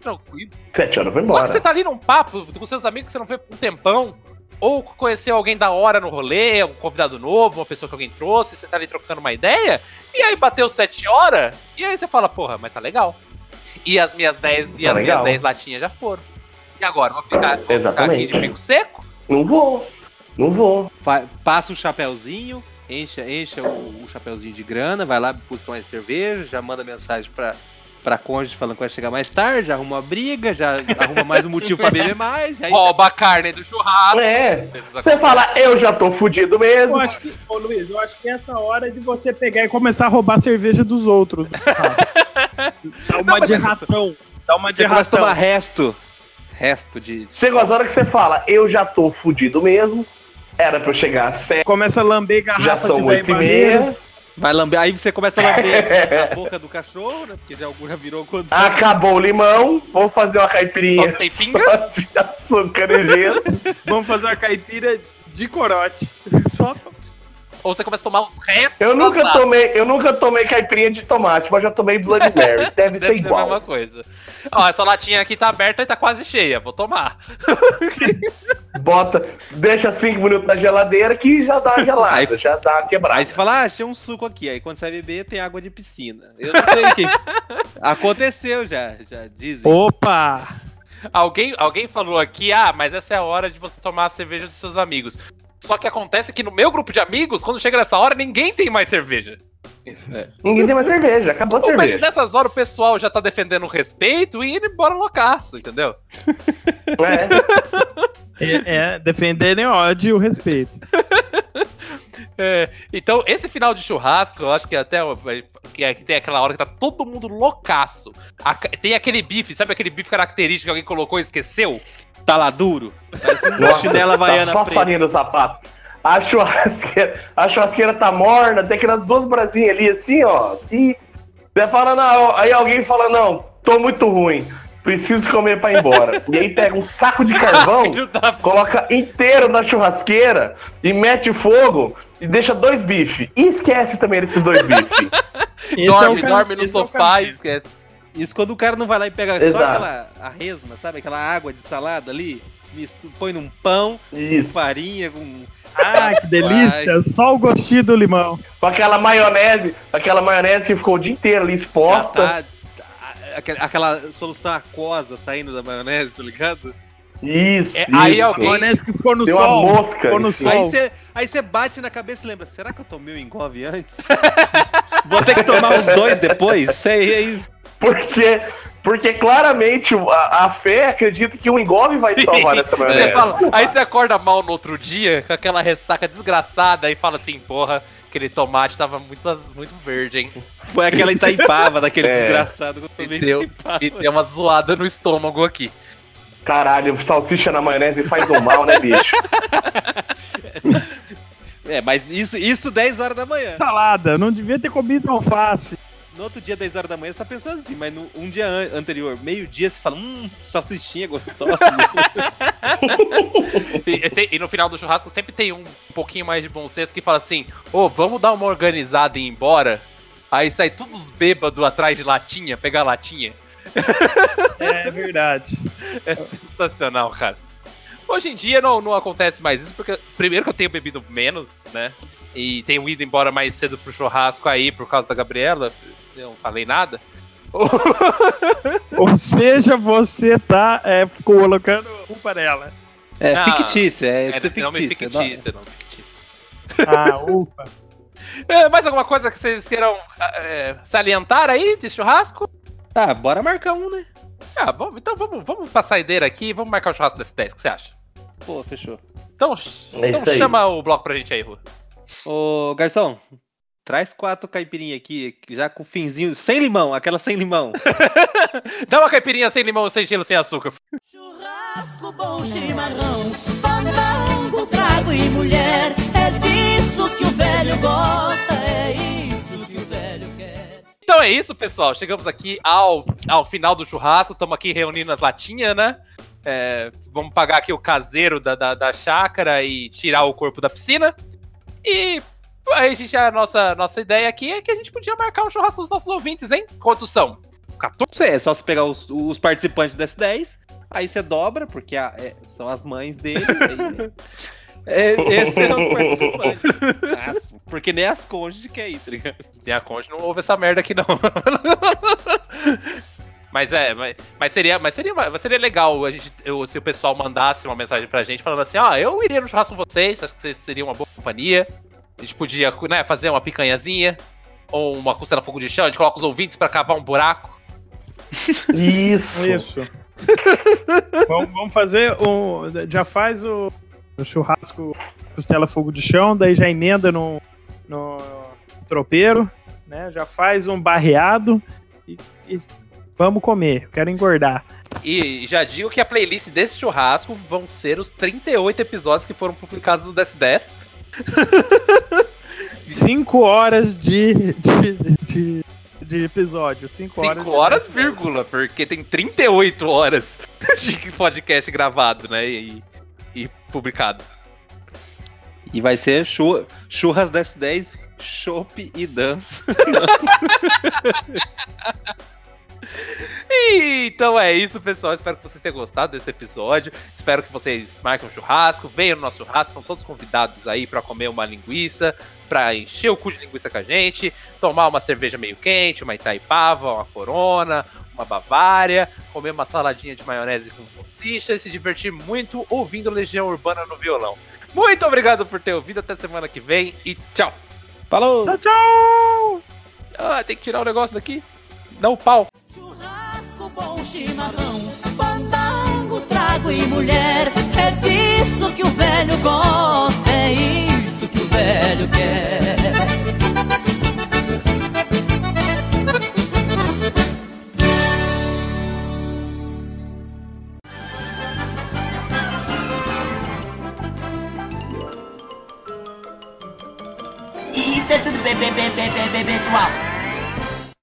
tranquilo. Sete horas foi Só embora. que você tá ali num papo com seus amigos que você não vê um tempão, ou conheceu alguém da hora no rolê, um convidado novo, uma pessoa que alguém trouxe, você tá ali trocando uma ideia, e aí bateu sete horas, e aí você fala, porra, mas tá legal. E as minhas 10 e Tá as minhas legal. 10 latinhas já foram. E agora, vou ficar, vou ficar aqui de pico seco? Não vou. Não vou. Fa- passa o chapéuzinho, enche, enche o, o chapéuzinho de grana, vai lá buscar mais cerveja, já manda mensagem pra, pra cônjuge falando que vai chegar mais tarde, arruma uma briga, já arruma mais um motivo pra beber mais. Aí Rouba a carne do churrasco. É. Você fala, eu já tô fudido mesmo. Eu acho que, ô Luiz, eu acho que essa hora é de você pegar e começar a roubar a cerveja dos outros. [LAUGHS] Dá uma mas de ratão. Dá uma de você a ratão. tomar resto. Resto de. Chega as horas que você fala, eu já tô fudido mesmo. Era pra eu chegar às sete, Começa a lamber garrafa já são de oito velho e maneiro. meia. Vai lamber, aí você começa a lamber [LAUGHS] a boca do cachorro, né? Porque já, já virou quando. [LAUGHS] Acabou o limão, vou fazer uma caipirinha Só tem pinga? [LAUGHS] só de açúcar e gelo. Vamos fazer uma caipira de corote. Só Ou você começa a tomar os restos. Eu nunca tomei, eu nunca tomei caipirinha de tomate, mas já tomei Blood Mary. Deve, ser Deve ser a igual. mesma coisa. Ó, essa latinha aqui tá aberta e tá quase cheia. Vou tomar. [LAUGHS] Bota, deixa cinco minutos na geladeira que já dá gelada, Aí- já dá quebrada. Aí você fala, ah, achei um suco aqui. Aí quando você vai beber, tem água de piscina. Eu não sei quem. [LAUGHS] Aconteceu já, já dizem. Opa! Alguém, alguém falou aqui, ah, mas essa é a hora de você tomar a cerveja dos seus amigos. Só que acontece que no meu grupo de amigos, quando chega nessa hora, ninguém tem mais cerveja. Ninguém tem mais cerveja, acabou a Ou, mas cerveja. nessas horas o pessoal já tá defendendo o respeito e indo embora loucaço, entendeu? É. É, é defenderem ódio e o respeito. [LAUGHS] É, então, esse final de churrasco, eu acho que até que, é- que tem aquela hora que tá todo mundo loucaço. A tem aquele bife, sabe aquele bife característico que alguém colocou e esqueceu? Tá lá duro. Parece uma Nossa, chinela tá havaiana só a preta. farinha do sapato. A churrasqueira, a churrasqueira tá morna, tem aquelas duas brasinhas ali assim, ó. E você fala, não, aí alguém fala, não, tô muito ruim, preciso comer pra ir embora. e aí pega um saco de carvão, [LAUGHS] coloca inteiro na churrasqueira e mete fogo e deixa dois bifes. E esquece também desses dois bifes. [LAUGHS] Dorme, é dorme no é sofá e esquece. Isso quando o cara não vai lá e pega só Exato. aquela a resma, sabe? Aquela água de salada ali, põe num pão, com Isso. farinha, com. Ah, que delícia! Só o gostinho do limão. Com aquela maionese, aquela maionese que ficou o dia inteiro ali exposta. tá, a- aquela, solução aquosa saindo da maionese, tá ligado? Isso, É, isso. aí alguém- Maionese que ficou no uma sol. mosca Ficou no sol. você aí você bate na cabeça e lembra, será que eu tomei o engove antes? [LAUGHS] Vou ter que tomar os dois depois? Sei, é isso. Porque, porque claramente o- a, a fé acredita que o engolve vai te Sim. salvar nessa Você maionese. fala- aí você acorda mal no outro dia, com aquela ressaca desgraçada, e fala assim, porra, aquele tomate tava muito, muito verde, hein? Foi aquela Itaipava daquele É. desgraçado que eu E tomei deu, Itaipava. e deu uma zoada no estômago aqui. Caralho, salsicha na maionese faz um mal, né, bicho? [LAUGHS] É, mas isso, isso 10 horas da manhã. Salada, não devia ter comido alface. No outro dia, 10 horas da manhã, você tá pensando assim, mas no, um dia an- anterior, meio-dia, você fala, hum, salsichinha gostosa. [LAUGHS] E, e e no final do churrasco sempre tem um pouquinho mais de bom senso que fala assim: ô, vamos dar uma organizada e ir embora? Aí sai todos os bêbados atrás de latinha, pegar latinha. É verdade. É sensacional, cara. Hoje em dia não, não acontece mais isso, porque primeiro que eu tenho bebido menos, né? E tenho ido embora mais cedo pro churrasco aí por causa da Gabriela. Eu não falei nada. [LAUGHS] Ou seja, você tá é, colocando culpa nela. É Não, fictícia, é, É, é não me fictícia. fictícia, não fictícia. Ah, ufa. [LAUGHS] É, mais alguma coisa que vocês queiram é, salientar aí de churrasco? Tá, bora marcar um, né? Ah, bom, então vamos, vamos pra saideira aqui e vamos marcar o churrasco desse 10, o que você acha? Pô, fechou. Então, É então chama o bloco pra gente aí, Rua. Ô, garçom, traz quatro caipirinhas aqui, já com finzinho, sem limão, aquela sem limão. [LAUGHS] Dá uma caipirinha sem limão, sem gelo, sem açúcar. Churrasco, bom chimarrão, pandango, trago e mulher. É disso que o velho gosta, é isso que o velho quer. Então é isso, pessoal. Chegamos aqui ao, ao final do churrasco. Estamos aqui reunindo as latinhas, né? É, vamos pagar aqui o caseiro da, da, da chácara e tirar o corpo da piscina. E aí a gente, a nossa, nossa ideia aqui é que a gente podia marcar um churrasco com os nossos ouvintes, hein? Quantos são? 14? Isso é, é só você pegar os, os participantes do S10, aí você dobra, porque a- é, são as mães dele. aí- [LAUGHS] é, esses serão os participantes. [LAUGHS] Porque nem as cônjuges que é aí, tá ligado? Tem a conta, não houve essa merda aqui não. [LAUGHS] Mas é, mas, mas seria, mas seria, mas seria legal a gente, eu- se o pessoal mandasse uma mensagem pra gente falando assim, ó, eu iria no churrasco com vocês, acho que vocês seriam uma boa companhia. A gente podia, né, fazer uma picanhazinha ou uma costela fogo de chão, a gente coloca os ouvintes pra cavar um buraco. Isso. Isso. [LAUGHS] vamos, vamos fazer um. Já faz o, o churrasco costela fogo de chão, daí já emenda no, no tropeiro, né? Já faz um barreado e, e vamos comer. Quero engordar. E já digo que a playlist desse churrasco vão ser os 38 episódios que foram publicados no DS10. [LAUGHS] Cinco horas de, de, de, de episódio. Cinco horas. 5 de horas, vírgula, porque tem 38 horas [LAUGHS] de podcast gravado, né? E, e publicado. E vai ser chu- churras do S10, chopp e dança. [LAUGHS] E, então é isso, pessoal. Espero que vocês tenham gostado desse episódio. Espero que vocês marquem um churrasco, venham no nosso churrasco. Estão todos convidados aí pra comer uma linguiça, pra encher o cu de linguiça com a gente, tomar uma cerveja meio quente, uma Itaipava, uma Corona, uma Bavária, comer uma saladinha de maionese com salsicha e se divertir muito ouvindo Legião Urbana no violão. Muito obrigado por ter ouvido. Até semana que vem e tchau. Falou! Tchau, tchau! Ah, tem que tirar o negócio daqui. Não, pau. Bom chimarrão, pandango, trago e mulher. É disso que o velho gosta, é isso que o velho quer. Isso é tudo bem, bem, bem, bem, bem, pessoal.